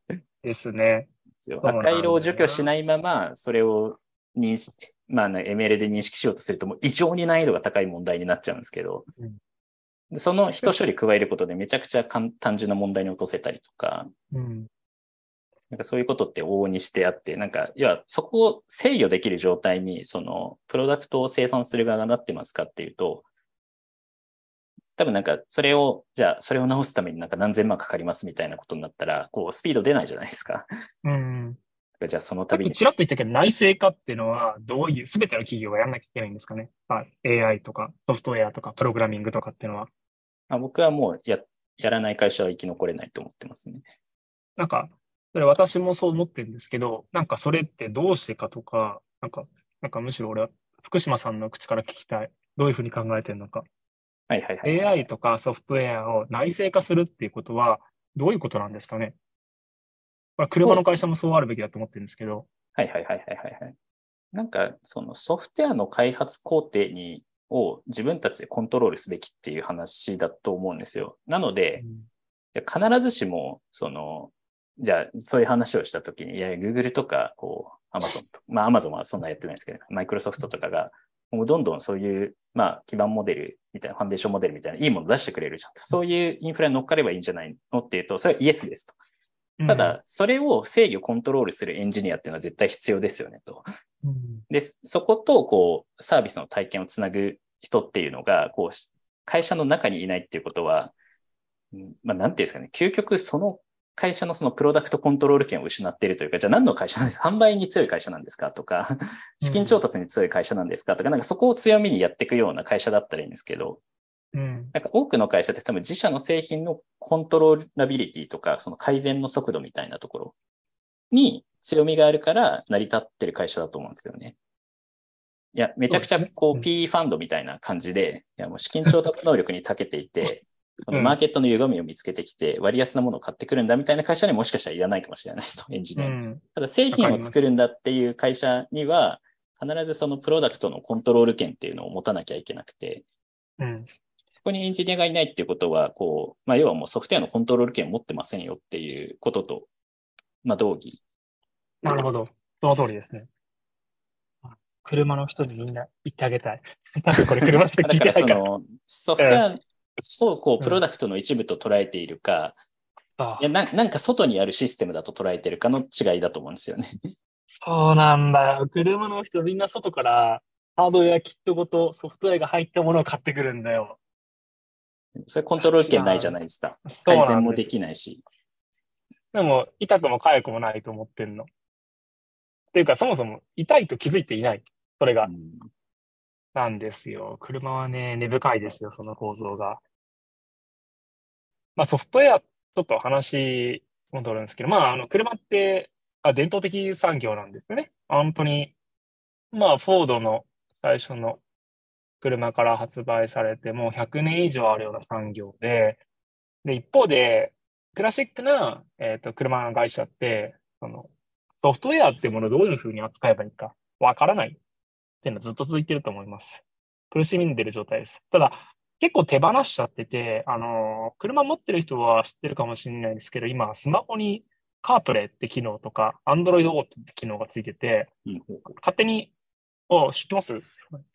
うんですね。赤色を除去しないまま、それを認識、まあ、ね、ML で認識しようとすると、もう異常に難易度が高い問題になっちゃうんですけど、うんでその一処理加えることでめちゃくちゃ簡単純な問題に落とせたりとか、うん。なんかそういうことって往々にしてあって、なんか、要はそこを制御できる状態に、その、プロダクトを生産する側がなってますかっていうと、多分なんか、それを、じゃあ、それを直すためになんか何千万かかりますみたいなことになったら、こう、スピード出ないじゃないですか。うん。じゃあ、そのさっき度に。ちらっと言ったけど、内製化っていうのは、どういう、すべての企業がやんなきゃいけないんですかね。まあ、AI とか、ソフトウェアとか、プログラミングとかっていうのは。まあ、僕はもうや、やらない会社は生き残れないと思ってますね。なんか、それ私もそう思ってるんですけど、なんかそれってどうしてかとか、なんか、なんかむしろ俺は福島さんの口から聞きたい。どういうふうに考えてるのか。はいはいはい。AI とかソフトウェアを内製化するっていうことは、どういうことなんですかね。まあ、車の会社もそうあるべきだと思ってるんですけど。はいはいはいはいはいはい。なんか、そのソフトウェアの開発工程に、を自分たちでコントロールすべきっていう話だと思うんですよ。なので、いや必ずしも、その、じゃあ、そういう話をしたときに、いや、Google とか、こう、Amazon とまあ、Amazon はそんなやってないですけど、Microsoft とかが、もうどんどんそういう、まあ、基盤モデルみたいな、ファンデーションモデルみたいな、いいもの出してくれるじゃんと。そういうインフラに乗っかればいいんじゃないのっていうと、それはイエスですと。うんた、だ、それを制御、コントロールするエンジニアっていうのは絶対必要ですよねと。うんで、そこと、こう、サービスの体験をつなぐ人っていうのが、こう、会社の中にいないっていうことは、うんまあ、なんていうんですかね、究極その会社のそのプロダクトコントロール権を失っているというか、じゃあ何の会社なんですか？販売に強い会社なんですか？とか、資金調達に強い会社なんですか？とか、なん。かそこを強みにやっていくような会社だったらいいんですけど、うん。なんか多くの会社って多分自社の製品のコントローラビリティとか、その改善の速度みたいなところに強みがあるから成り立ってる会社だと思うんですよね。いや、めちゃくちゃこううん。PE ファンドみたいな感じで、いやもう資金調達能力に長けていて、マーケットの歪みを見つけてきて、割安なものを買ってくるんだみたいな会社にもしかしたらいらないかもしれないですと、エンジニアに。うん。ただ製品を作るんだっていう会社には、必ずそのプロダクトのコントロール権っていうのを持たなきゃいけなくて、うん。そこにエンジニアがいないっていうことは、こう、まあ、要はもうソフトウェアのコントロール権を持ってませんよっていうことと、まあ、同義。なるほど。その通りですね。あ車の人にみんな言ってあげたい。多分これ車の人 だから聞いてないから。その、ソフトウェアをこうプロダクトの一部と捉えているか、あいやななんか外にあるシステムだと捉えてるかの違いだと思うんですよね。そうなんだよ。車の人みんな外からハードウェアキットごとソフトウェアが入ったものを買ってくるんだよ。それコントロール権ないじゃないですか。改善もできないし。でも、痛くも痒くもないと思ってんの。っていうか、そもそも痛いと気づいていない。それがう。んなんですよ。車はね、根深いですよ、その構造が。まあ、ソフトウェア、ちょっと話戻るんですけど、まあ、あの、車って、あ伝統的産業なんですよね。本当に、まあ、フォードの最初の車から発売されて、もう100年以上あるような産業で、で、一方で、クラシックな、えっと、車の会社って、その、ソフトウェアってものをどういうふうに扱えばいいかわからないっていうのはずっと続いてると思います。苦しんでる状態です。ただ、結構手放しちゃってて、あのー車持ってる人は知ってるかもしれないですけど、今、スマホにカープレイって機能とか、Android Auto って機能がついてて、うん勝手に、あ、知ってます？い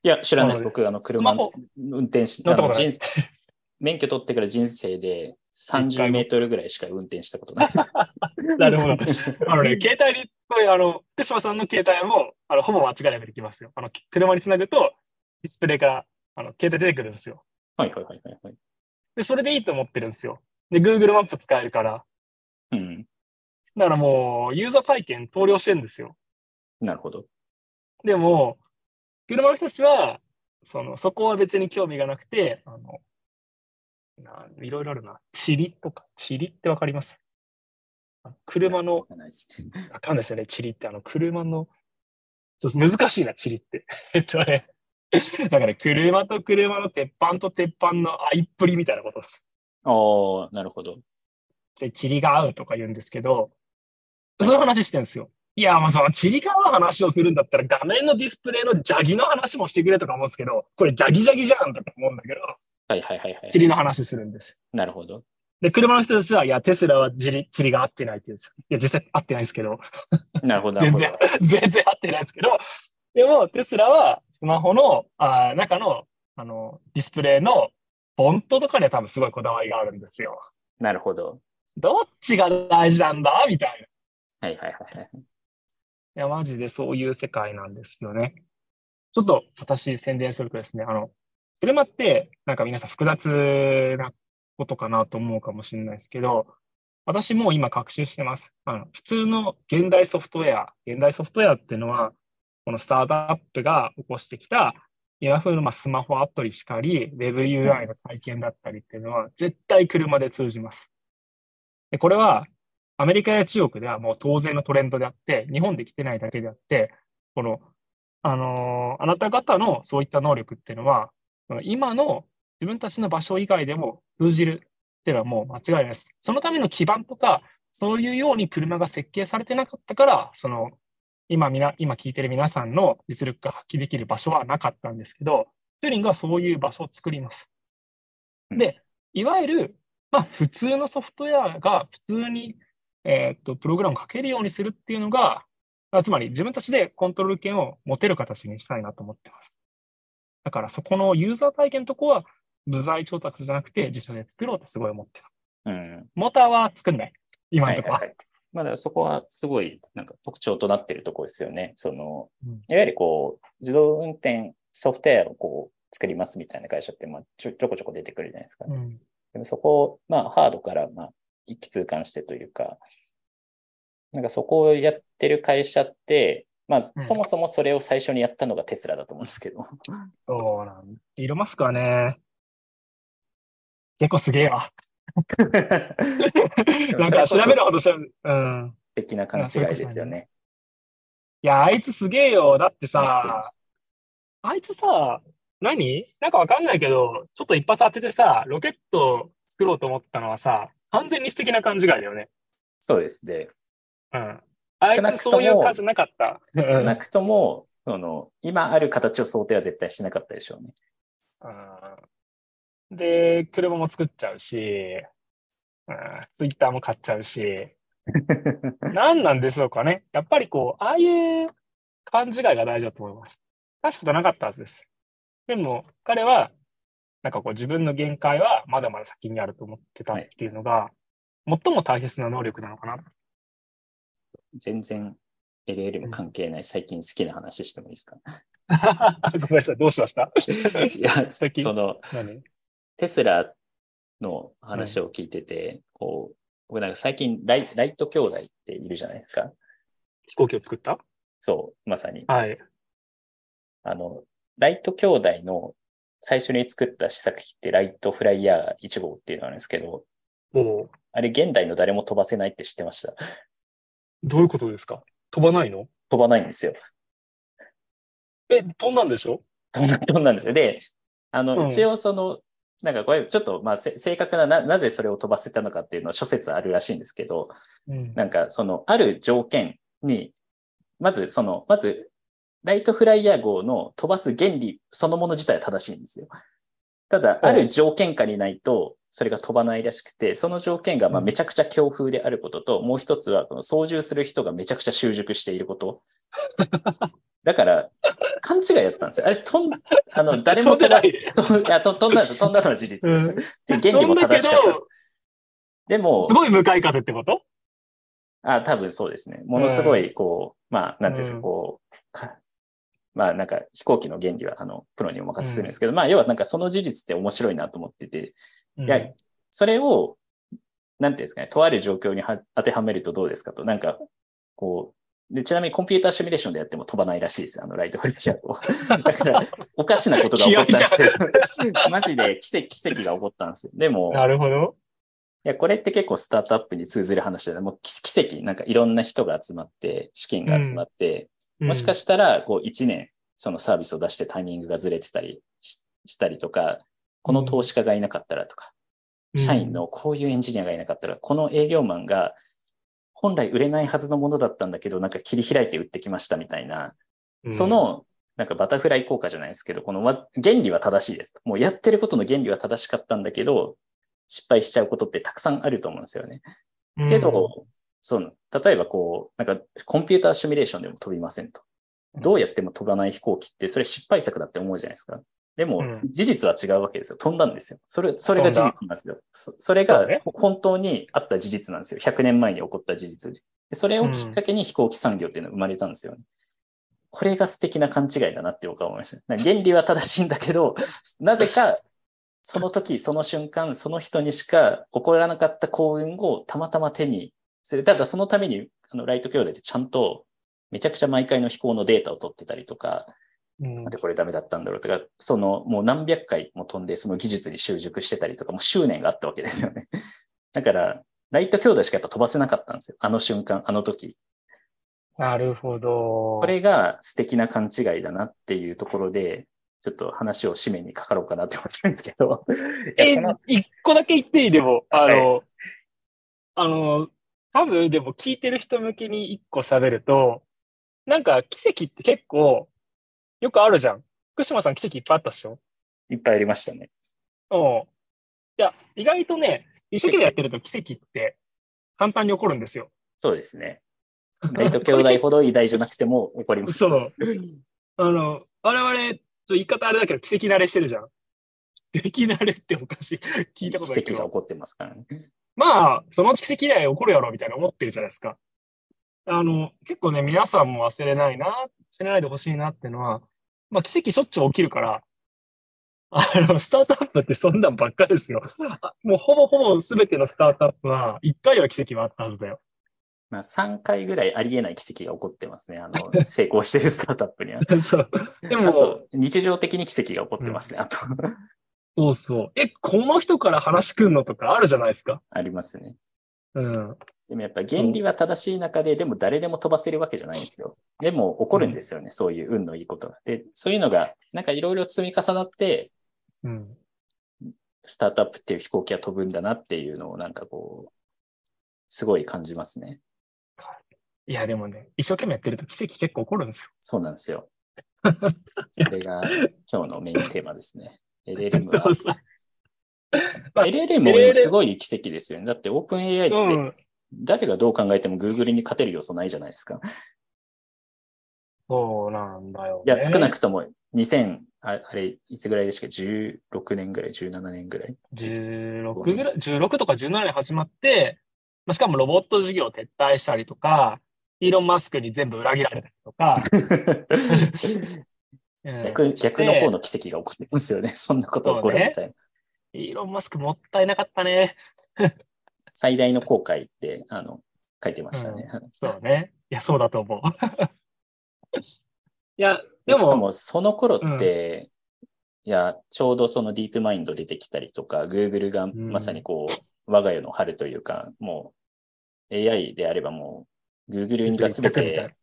や、知らないです。僕、あの、車運転し、乗ったことないあの人免許取ってから人生で30メートルぐらいしか運転したことない。なるほど。あのね、携帯に、これ、あの、福島さんの携帯も、あの、ほぼ間違いなくできますよ。あの、車につなぐと、ディスプレイが、あの、携帯出てくるんですよ。はいはいはいはいはい。で、それでいいと思ってるんですよ。で、Google マップ使えるから。うん。だからもう、ユーザー体験投了してるんですよ。なるほど。でも、車の人たちは、その、そこは別に興味がなくて、あの、ないろいろあるな。チリとか、チリってわかります？あ車の、ないですね。わかんないですよね、チリって。あの、車の、ちょっと難しいな、チリって。えっとね、だから、車と車の鉄板と鉄板の合いっぷりみたいなことです。ああ、なるほど。で、チリが合うとか言うんですけど、その話してるんですよ。いや、まあそのチリが合う話をするんだったら画面のディスプレイのジャギの話もしてくれとか思うんですけど、これジャギジャギじゃんとか思うんだけど、はいはいはいはい。チリの話するんです。なるほど。で、車の人たちは、いや、テスラはチリチリが合ってないって言うんですよ。いや、実際合ってないですけど、なるほど。なる全ほど然、全然合ってないですけど、でも、テスラはスマホのあー中のあのディスプレイのフォントとかには多分すごいこだわりがあるんですよ。なるほど。どっちが大事なんだ？みたいな。はいはいはいはい。いや、マジでそういう世界なんですよね。ちょっと私宣伝するとですね、あの、車ってなんか皆さん複雑なことかなと思うかもしれないですけど、私も今学習してます。あの、普通の現代ソフトウェア、現代ソフトウェアっていうのは、このスタートアップが起こしてきた今風のまあスマホアプリしかり、WebUI の体験だったりっていうのは絶対車で通じます。で、これはアメリカや中国ではもう当然のトレンドであって、日本で来てないだけであって、この、あのーあなた方のそういった能力っていうのは、今の自分たちの場所以外でも通じるっていうのはもう間違いないです。そのための基盤とか、そういうように車が設計されてなかったから、その、今みな、今聞いてる皆さんの実力が発揮できる場所はなかったんですけど、チューリングはそういう場所を作ります。で、いわゆる、まあ、普通のソフトウェアが普通に、えーっと、プログラムを書けるようにするっていうのが、あつまり自分たちでコントロール権を持てる形にしたいなと思ってます。だからそこのユーザー体験のとこは、部材調達じゃなくて自社で作ろうとすごい思ってます。うん。モーターは作んない。今のとこは。はいはいはい。まあ、だそこはすごいなんか特徴となっているところですよね。そのうん、いわゆるこう、自動運転ソフトウェアをこう作りますみたいな会社って、まあちょちょこちょこ出てくるじゃないですか。うんでもそこを、まあ、ハードから、まあ、一気通貫してというか、なんかそこをやってる会社って、まあ、うんそもそもそれを最初にやったのがテスラだと思うんですけど。そうなんイーロンマスクはね、結構すげえわ。なんか調べるほど調べる。うん。的な勘違いですよね。いや、あいつすげえよ。だってさま、あいつさ、何？なんかわかんないけど、ちょっと一発当ててさ、ロケット作ろうと思ったのはさ、完全に素敵な勘違いだよね。そうですね。うん。あいつそういう感じなかった。うんなくとも、その、今ある形を想定は絶対しなかったでしょうね。うんで、車も作っちゃうし、うん、ツイッターも買っちゃうし、何なんでしょうかね。やっぱりこう、ああいう勘違いが大事だと思います。大したことなかったはずです。でも、彼は、なんかこう自分の限界はまだまだ先にあると思ってたっていうのが、最も大切な能力なのかな。全然 LL も関係ない最近好きな話してもいいですか？ごめんなさい、どうしました？いや、最近？その、何？テスラの話を聞いてて、こう、僕なんか最近ライ、ライト兄弟っているじゃないですか。飛行機を作った？そう、まさに。はい。あの、ライト兄弟の最初に作った試作機ってライトフライヤー1号っていうのがあるんですけど、おうあれ現代の誰も飛ばせないって知ってました？どういうことですか？飛ばないの？飛ばないんですよ。え、飛んだんでしょ？飛んだ飛んだんですよ。で、あの、うん一応その、なんかこれちょっとまあせ正確なな、なぜそれを飛ばせたのかっていうのは諸説あるらしいんですけど、うん。なんかそのある条件に、まずその、まずライトフライヤー号の飛ばす原理そのもの自体は正しいんですよ。ただ、うんある条件下にないと、それが飛ばないらしくて、その条件がまあうんめちゃくちゃ強風であることと、もう一つはこの操縦する人がめちゃくちゃ習熟していること。だから、勘違いだったんですよ。あれ、飛ん、あの、誰も飛ばす飛んいや飛んだ飛んだのは事実です。で原理も正しかった。ど、でもす、ごい向かい風ってこと？あ、多分そうですね。ものすごい、こう、まあ、なんていうんですか、うんこう、かまあ、なんか飛行機の原理は、あの、プロにお任せするんですけど、まあ、要はなんかその事実って面白いなと思ってて、いいや、それを、なんていうんですかね、とある状況には当てはめるとどうですかと、なんか、こう、でちなみにコンピューターシミュレーションでやっても飛ばないらしいですよ、あのライトフリーヤーを。だから、おかしなことが 起こったんですよ。マジで奇跡奇跡が起こったんですよ。でも、なるほど。いや、これって結構スタートアップに通ずる話で、もう奇奇跡、なんかいろんな人が集まって、資金が集まって、もしかししたら、こう1年、そのサービスを出してタイミングがずれてたりししたりとか、この投資家がいなかったらとか、社員のこういうエンジニアがいなかったら、この営業マンが本来売れないはずのものだったんだけど、なんか切り開いて売ってきましたみたいな、そ、の、なんかバタフライ効果じゃないですけど、このわ原理は正しいですと。もうやってることの原理は正しかったんだけど、失敗しちゃうことってたくさんあると思うんですよね。うんけど、その、例えばこう、なんかコンピューターシミュレーションでも飛びませんと。どうやっても飛ばない飛行機って、それ失敗作だって思うじゃないですか。でもうん、事実は違うわけですよ。飛んだんですよ。それ、それが事実なんですよ。そそれが本当にあった事実なんですよ。100年前に起こった事実で。でそれをきっかけに飛行機産業っていうのが生まれたんですよね。これが素敵な勘違いだなって僕は思いました。原理は正しいんだけど、なぜか、その時、その瞬間、その人にしか起こらなかった幸運をたまたま手にする。ただそのために、あの、ライト兄弟ってちゃんと、めちゃくちゃ毎回の飛行のデータを取ってたりとか、うんなんでこれダメだったんだろうとか、そのもう何百回も飛んでその技術に習熟してたりとか、もう執念があったわけですよね。だから、ライト兄弟しかやっぱ飛ばせなかったんですよ。あの瞬間、あの時。なるほど。これが素敵な勘違いだなっていうところで、ちょっと話を締めにかかろうかなって思ってるんですけど。いえ一個だけ言っていい？でも、あの、あの、多分でも聞いてる人向けに一個喋ると、なんか奇跡って結構よくあるじゃん。福島さん奇跡いっぱいあったでしょ？いっぱいありましたね。うん。いや、意外とね、一生懸命やってると奇跡って簡単に起こるんですよ。そうですね。ライト兄弟ほど偉大じゃなくても起こります。そう。あの、我々、ちょっと言い方あれだけど奇跡慣れしてるじゃん。奇跡慣れっておかしい。聞いたことない。奇跡が起こってますからね。まあ、そのうち奇跡以来起こるやろみたいな思ってるじゃないですか。あの、結構ね、皆さんも忘れないな、忘れないでほしいなっていうのは、まあ、奇跡しょっちゅう起きるから、あの、スタートアップってそんなんばっかですよ。あもうほぼほぼ全てのスタートアップは、一回は奇跡はあったはずだよ。まあ、3回ぐらいありえない奇跡が起こってますね。あの、成功してるスタートアップには。そう。であも、と、日常的に奇跡が起こってますね。あと、そうそう。え、この人から話くんのとかあるじゃないですか？ありますね。うん。でもやっぱ原理は正しい中で、でも誰でも飛ばせるわけじゃないんですよ。でも起こるんですよね。そういう運のいいことが。で、そういうのが、なんかいろいろ積み重なって、うん。スタートアップっていう飛行機は飛ぶんだなっていうのをなんかこう、すごい感じますね。いや、でもね、一生懸命やってると奇跡結構起こるんですよ。そうなんですよ。それが今日のメインテーマですね。LLM はそう。そう。まあ LLM もすごい奇跡ですよね。だって OpenAI ってうん。誰がどう考えても Google に勝てる要素ないじゃないですか。そうなんだよ、ね。いや、少なくとも2000、ああれ、いつぐらいでしたっけ ?16 年ぐらい、17年ぐらい？16ぐらい、16とか17年始まって、まあ、しかもロボット事業撤退したりとか、イーロン・マスクに全部裏切られたりとか、うん逆逆の方の奇跡が起こってますよね。そんなこと起こるみたいな。イーロン・マスクもったいなかったね。最大の後悔って、あの、書いてましたね。そうね。いや、そうだと思う。いや、でも、しかも、その頃って、いや、ちょうどそのディープマインド出てきたりとか、Google がまさにこう、我が世の春というか、もう AI であればもう、Google が全て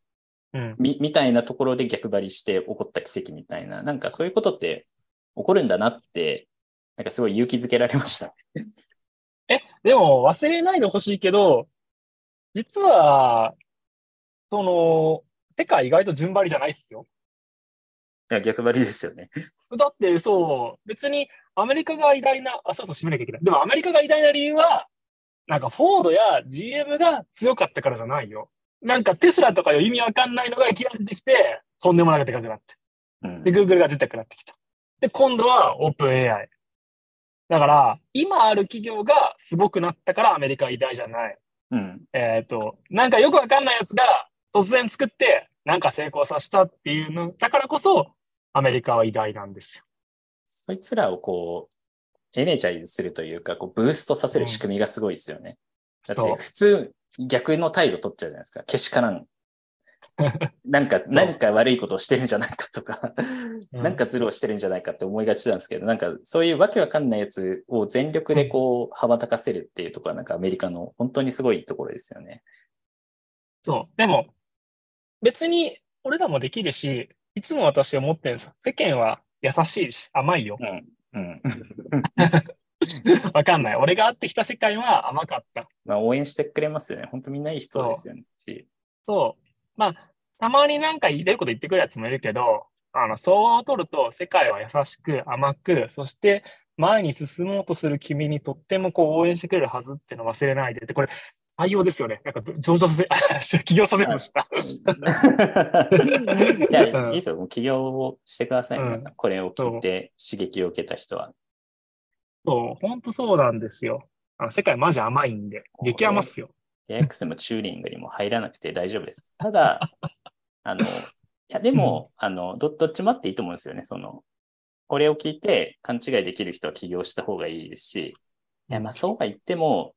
うん、み、みたいなところで逆張りして起こった奇跡みたいな、なんかそういうことって起こるんだなって、なんかすごい勇気づけられました。え、でも忘れないでほしいけど、実は、その、世界意外と順張りじゃないっすよ。いや、逆張りですよね。だってそう、別にアメリカが偉大な、あ、そうそう、締めなきゃいけない。でもアメリカが偉大な理由は、なんかフォードや GM が強かったからじゃないよ。なんかテスラとかいう意味わかんないのがいきなり出てきて、とんでもなくでかくなって。うんで、Google が出てくなってきた。で、今度は OpenAI。だから、今ある企業がすごくなったからアメリカは偉大じゃない。うん。えっ、と、なんかよくわかんないやつが突然作って、なんか成功させたっていうの、だからこそ、アメリカは偉大なんですよ。そいつらをこう、エネジャイズするというか、こう、ブーストさせる仕組みがすごいですよね。だって。普通逆の態度取っちゃうじゃないですか。けしからん。なんか、何か悪いことをしてるんじゃないかとか、うんなんかズルをしてるんじゃないかって思いがちなんですけど、なんかそういうわけわかんないやつを全力でこう、羽ばたかせるっていうところはなんかアメリカの本当にすごいところですよね。そう。でも、別に俺らもできるし、いつも私思ってるんですよ。世間は優しいし、甘いよ。うん。うん。わかんない。俺が会ってきた世界は甘かった。まあ応援してくれますよね。本当みんないい人ですよね。しそう。まあ、たまになんか言えること言ってくるやつもいるけど、あの、相応を取ると世界は優しく甘く、そして前に進もうとする君にとってもこう応援してくれるはずってのを忘れないで。で、これ採用ですよね。なんか上場させ、起業させました。いや、うんいいですよ。起業をしてください、うん皆さん。これを聞いて刺激を受けた人は。そう、本当そうなんですよ。あの世界マジ甘いんで、激甘っすよ。AX もチューリングにも入らなくて大丈夫です。ただ、あの、いや、でも、あのど、どっちもあっていいと思うんですよね。その、これを聞いて勘違いできる人は起業した方がいいですし、いや、まあ、そうは言っても、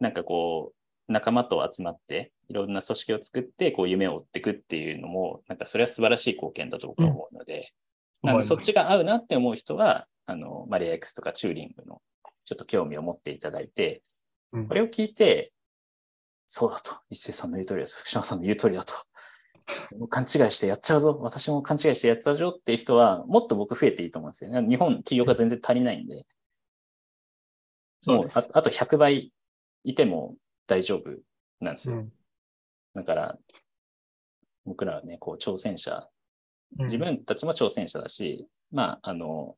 なんかこう、仲間と集まって、いろんな組織を作って、こう、夢を追っていくっていうのも、なんかそれは素晴らしい貢献だと僕は思うので、うんあのそっちが合うなって思う人は、あの、マリア X とかチューリングのちょっと興味を持っていただいて、うんこれを聞いて、そうだと。一斉さんの言う通りだと。福島さんの言う通りだと。勘違いしてやっちゃうぞ。私も勘違いしてやっちゃうぞっていう人は、もっと僕増えていいと思うんですよね。日本企業が全然足りないんで。そうあ、あと100倍いても大丈夫なんですよ。うんだから、僕らはね、こう、挑戦者、うん自分たちも挑戦者だし、まあ、あの、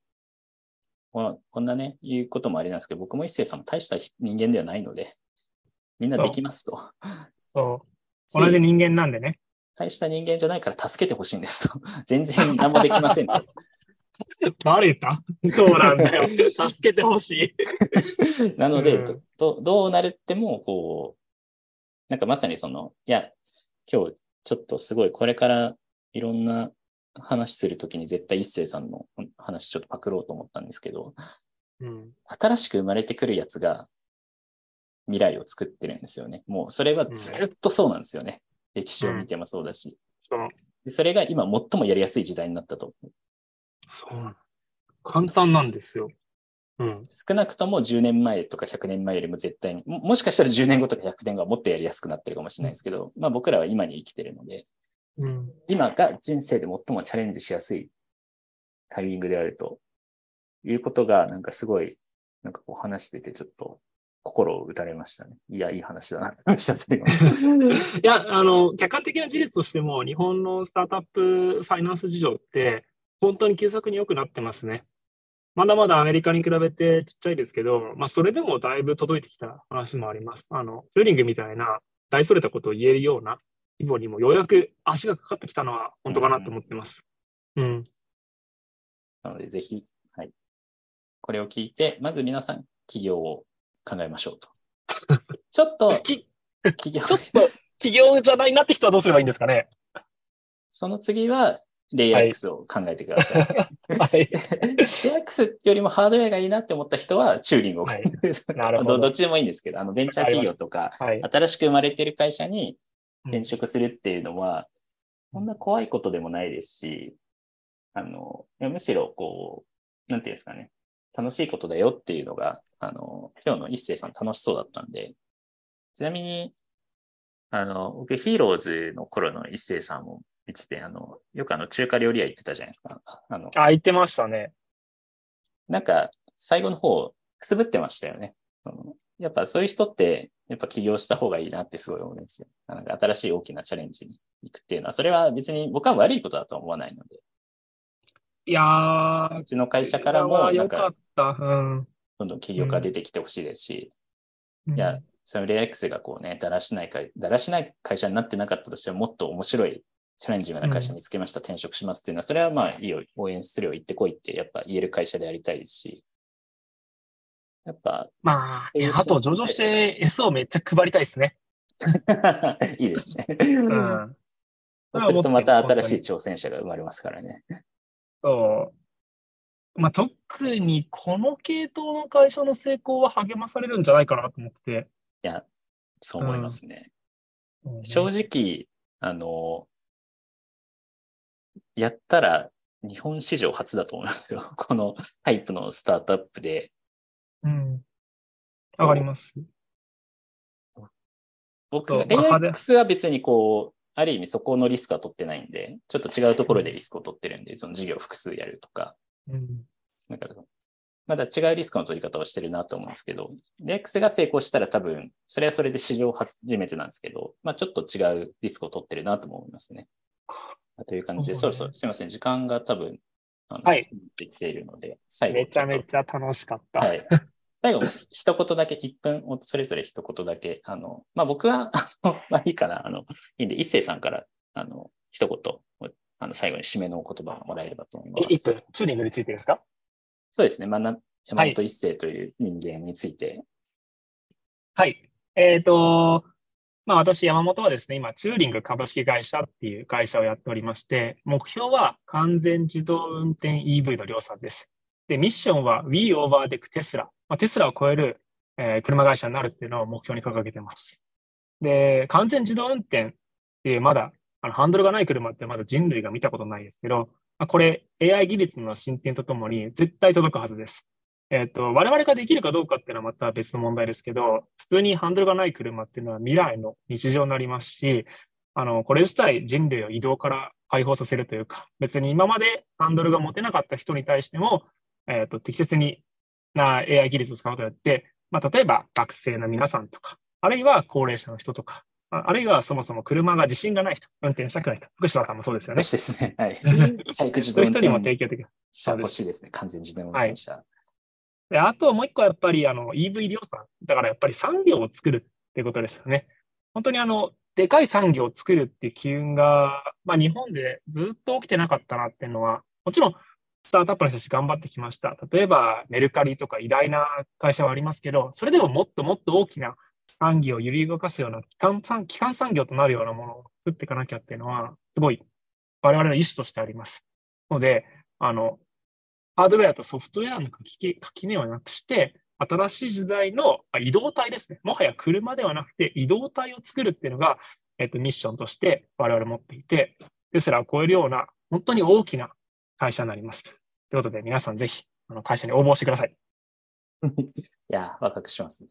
ここんなね、言うこともありなんですけど、僕も一星さんも大した人間ではないので、みんなできますと。そう。同じ人間なんでね。大した人間じゃないから助けてほしいんですと。全然何もできませんと。誰言った？そうなんだよ。助けてほしい。なので、うんどどどうなるっても、こう、なんかまさにその、いや、今日ちょっとすごいこれからいろんな話するときに絶対一星さんの話ちょっとパクろうと思ったんですけど、うん。新しく生まれてくるやつが未来を作ってるんですよね。もうそれはずっとそうなんですよね。歴史を見てもそうだし。そう。でそれが今最もやりやすい時代になったと。そう。簡単なんですよ。うん。少なくとも10年前とか100年前よりも絶対に、ももしかしたら10年後とか100年後はもっとやりやすくなってるかもしれないですけど、まあ僕らは今に生きてるので、うん。今が人生で最もチャレンジしやすいタイミングであるということが、なんかすごい、なんかこう話しててちょっと心を打たれましたね。いや、いい話だな いや、あの、客観的な事実としても、日本のスタートアップファイナンス事情って、本当に急速に良くなってますね。まだまだアメリカに比べてちっちゃいですけど、まあ、それでもだいぶ届いてきた話もあります。あの、フューリングみたいな大それたことを言えるような規模にもようやく足がかかってきたのは本当かなと思ってます。うん。なので、ぜひ、はい。これを聞いて、まず皆さん、起業を考えましょうと。ちょっと、き起業、ちょっと、企業じゃないなって人はどうすればいいんですかね？その次は、レイ X を考えてください。はい。レイ X よりもハードウェアがいいなって思った人は、チューリングを考えてください。なるほどどどっちでもいいんですけど、あの、ベンチャー企業とか、はい。新しく生まれてる会社にうん転職するっていうのは、そんな怖いことでもないですし、あの、むしろこう、なんていうんですかね、楽しいことだよっていうのが、あの、今日の一星さん楽しそうだったんで、ちなみに、あの、僕ヒーローズの頃の一星さんも見てて、あの、よくあの中華料理屋行ってたじゃないですか。あの、あ、言ってましたね。なんか、最後の方、くすぶってましたよね。やっぱそういう人って、やっぱ起業した方がいいなってすごい思うんですよ。なんか新しい大きなチャレンジに行くっていうのは、それは別に僕は悪いことだとは思わないので、いやー、うちの会社からも、なんかた。うん。どんどん起業家出てきてほしいですし、うんいや、そのレア X がこうね、だらしない会、だらしない会社になってなかったとしても、もっと面白いチャレンジングな会社見つけました、転職しますっていうのは、それはまあいいよ、応援するよ、行ってこいってやっぱ言える会社でありたいですし、やっぱ、まあ、あと上場して S をめっちゃ配りたいですね。いいですね。うん。そうするとまた新しい挑戦者が生まれますからね。そう。まあ、特にこの系統の会社の成功は励まされるんじゃないかなと思ってて。いや、そう思いますね。うん正直、あの、やったら日本史上初だと思いますよ。このタイプのスタートアップで。うん。わかります。僕、そうレイまあ派手 X は別にこう、ある意味そこのリスクは取ってないんで、ちょっと違うところでリスクを取ってるんで、その事業を複数やるとか、うん。なんか、まだ違うリスクの取り方をしてるなと思うんですけど、レイ X が成功したら多分、それはそれで史上初めてなんですけど、まあちょっと違うリスクを取ってるなとも思いますね。という感じで、そろそろ、すみません、時間が多分、あの、はいできているので、最後めちゃめゃ。ちゃ楽しかった。はい。最後、一言だけ、1分、それぞれ一言だけ、あの、まあ、僕は、あの、まあ、いいかな、あの、いいんで、一星さんから、あの、一言、あの、最後に締めのお言葉をもらえればと思います。え一分、チューニングについてですか？そうですね、まあ、な山本一星という人間について、はい。えっ、と、まあ私、山本はですね、今、チューリング株式会社っていう会社をやっておりまして、目標は完全自動運転 EV の量産です。で、ミッションは We Overtake Tesla。まあ、テスラを超える、えー車会社になるっていうのを目標に掲げてます。で、完全自動運転っていうまだ、あのハンドルがない車ってまだ人類が見たことないですけど、まあ、これ AI 技術の進展とともに絶対届くはずです。えっと、我々ができるかどうかっていうのはまた別の問題ですけど、普通にハンドルがない車っていうのは未来の日常になりますし、あの、これ自体人類を移動から解放させるというか、別に今までハンドルが持てなかった人に対しても、えっと、適切にな AI 技術を使うことによって、まあ、例えば学生の皆さんとか、あるいは高齢者の人とか、ああるいはそもそも車が自信がない人、運転したくない人、福島さんもそうですよね。私ですね。はい。そう自いう人にも運転提供的。車欲しいですね。完全自動運転車。で、あともう一個はやっぱりあの EV 量産。だからやっぱり産業を作るってことですよね。本当にあの、でかい産業を作るっていう機運が、まあ日本でずっと起きてなかったなっていうのは、もちろんスタートアップの人たち頑張ってきました。例えばメルカリとか偉大な会社はありますけど、それでももっともっと大きな産業を揺り動かすような基幹産基幹産業となるようなものを作っていかなきゃっていうのは、すごい我々の意思としてあります。ので、あの、ハードウェアとソフトウェアの垣根をなくして、新しい時代の移動体ですね。もはや車ではなくて移動体を作るっていうのが、えっと、ミッションとして我々持っていて、テスラを超えるような本当に大きな会社になります。ということで、皆さんぜひ、あの会社に応募してください。いや、ワクワクしますね。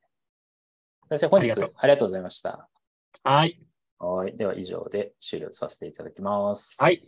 先生、本日ありがとうございました。はい。はい。では以上で終了させていただきます。はい。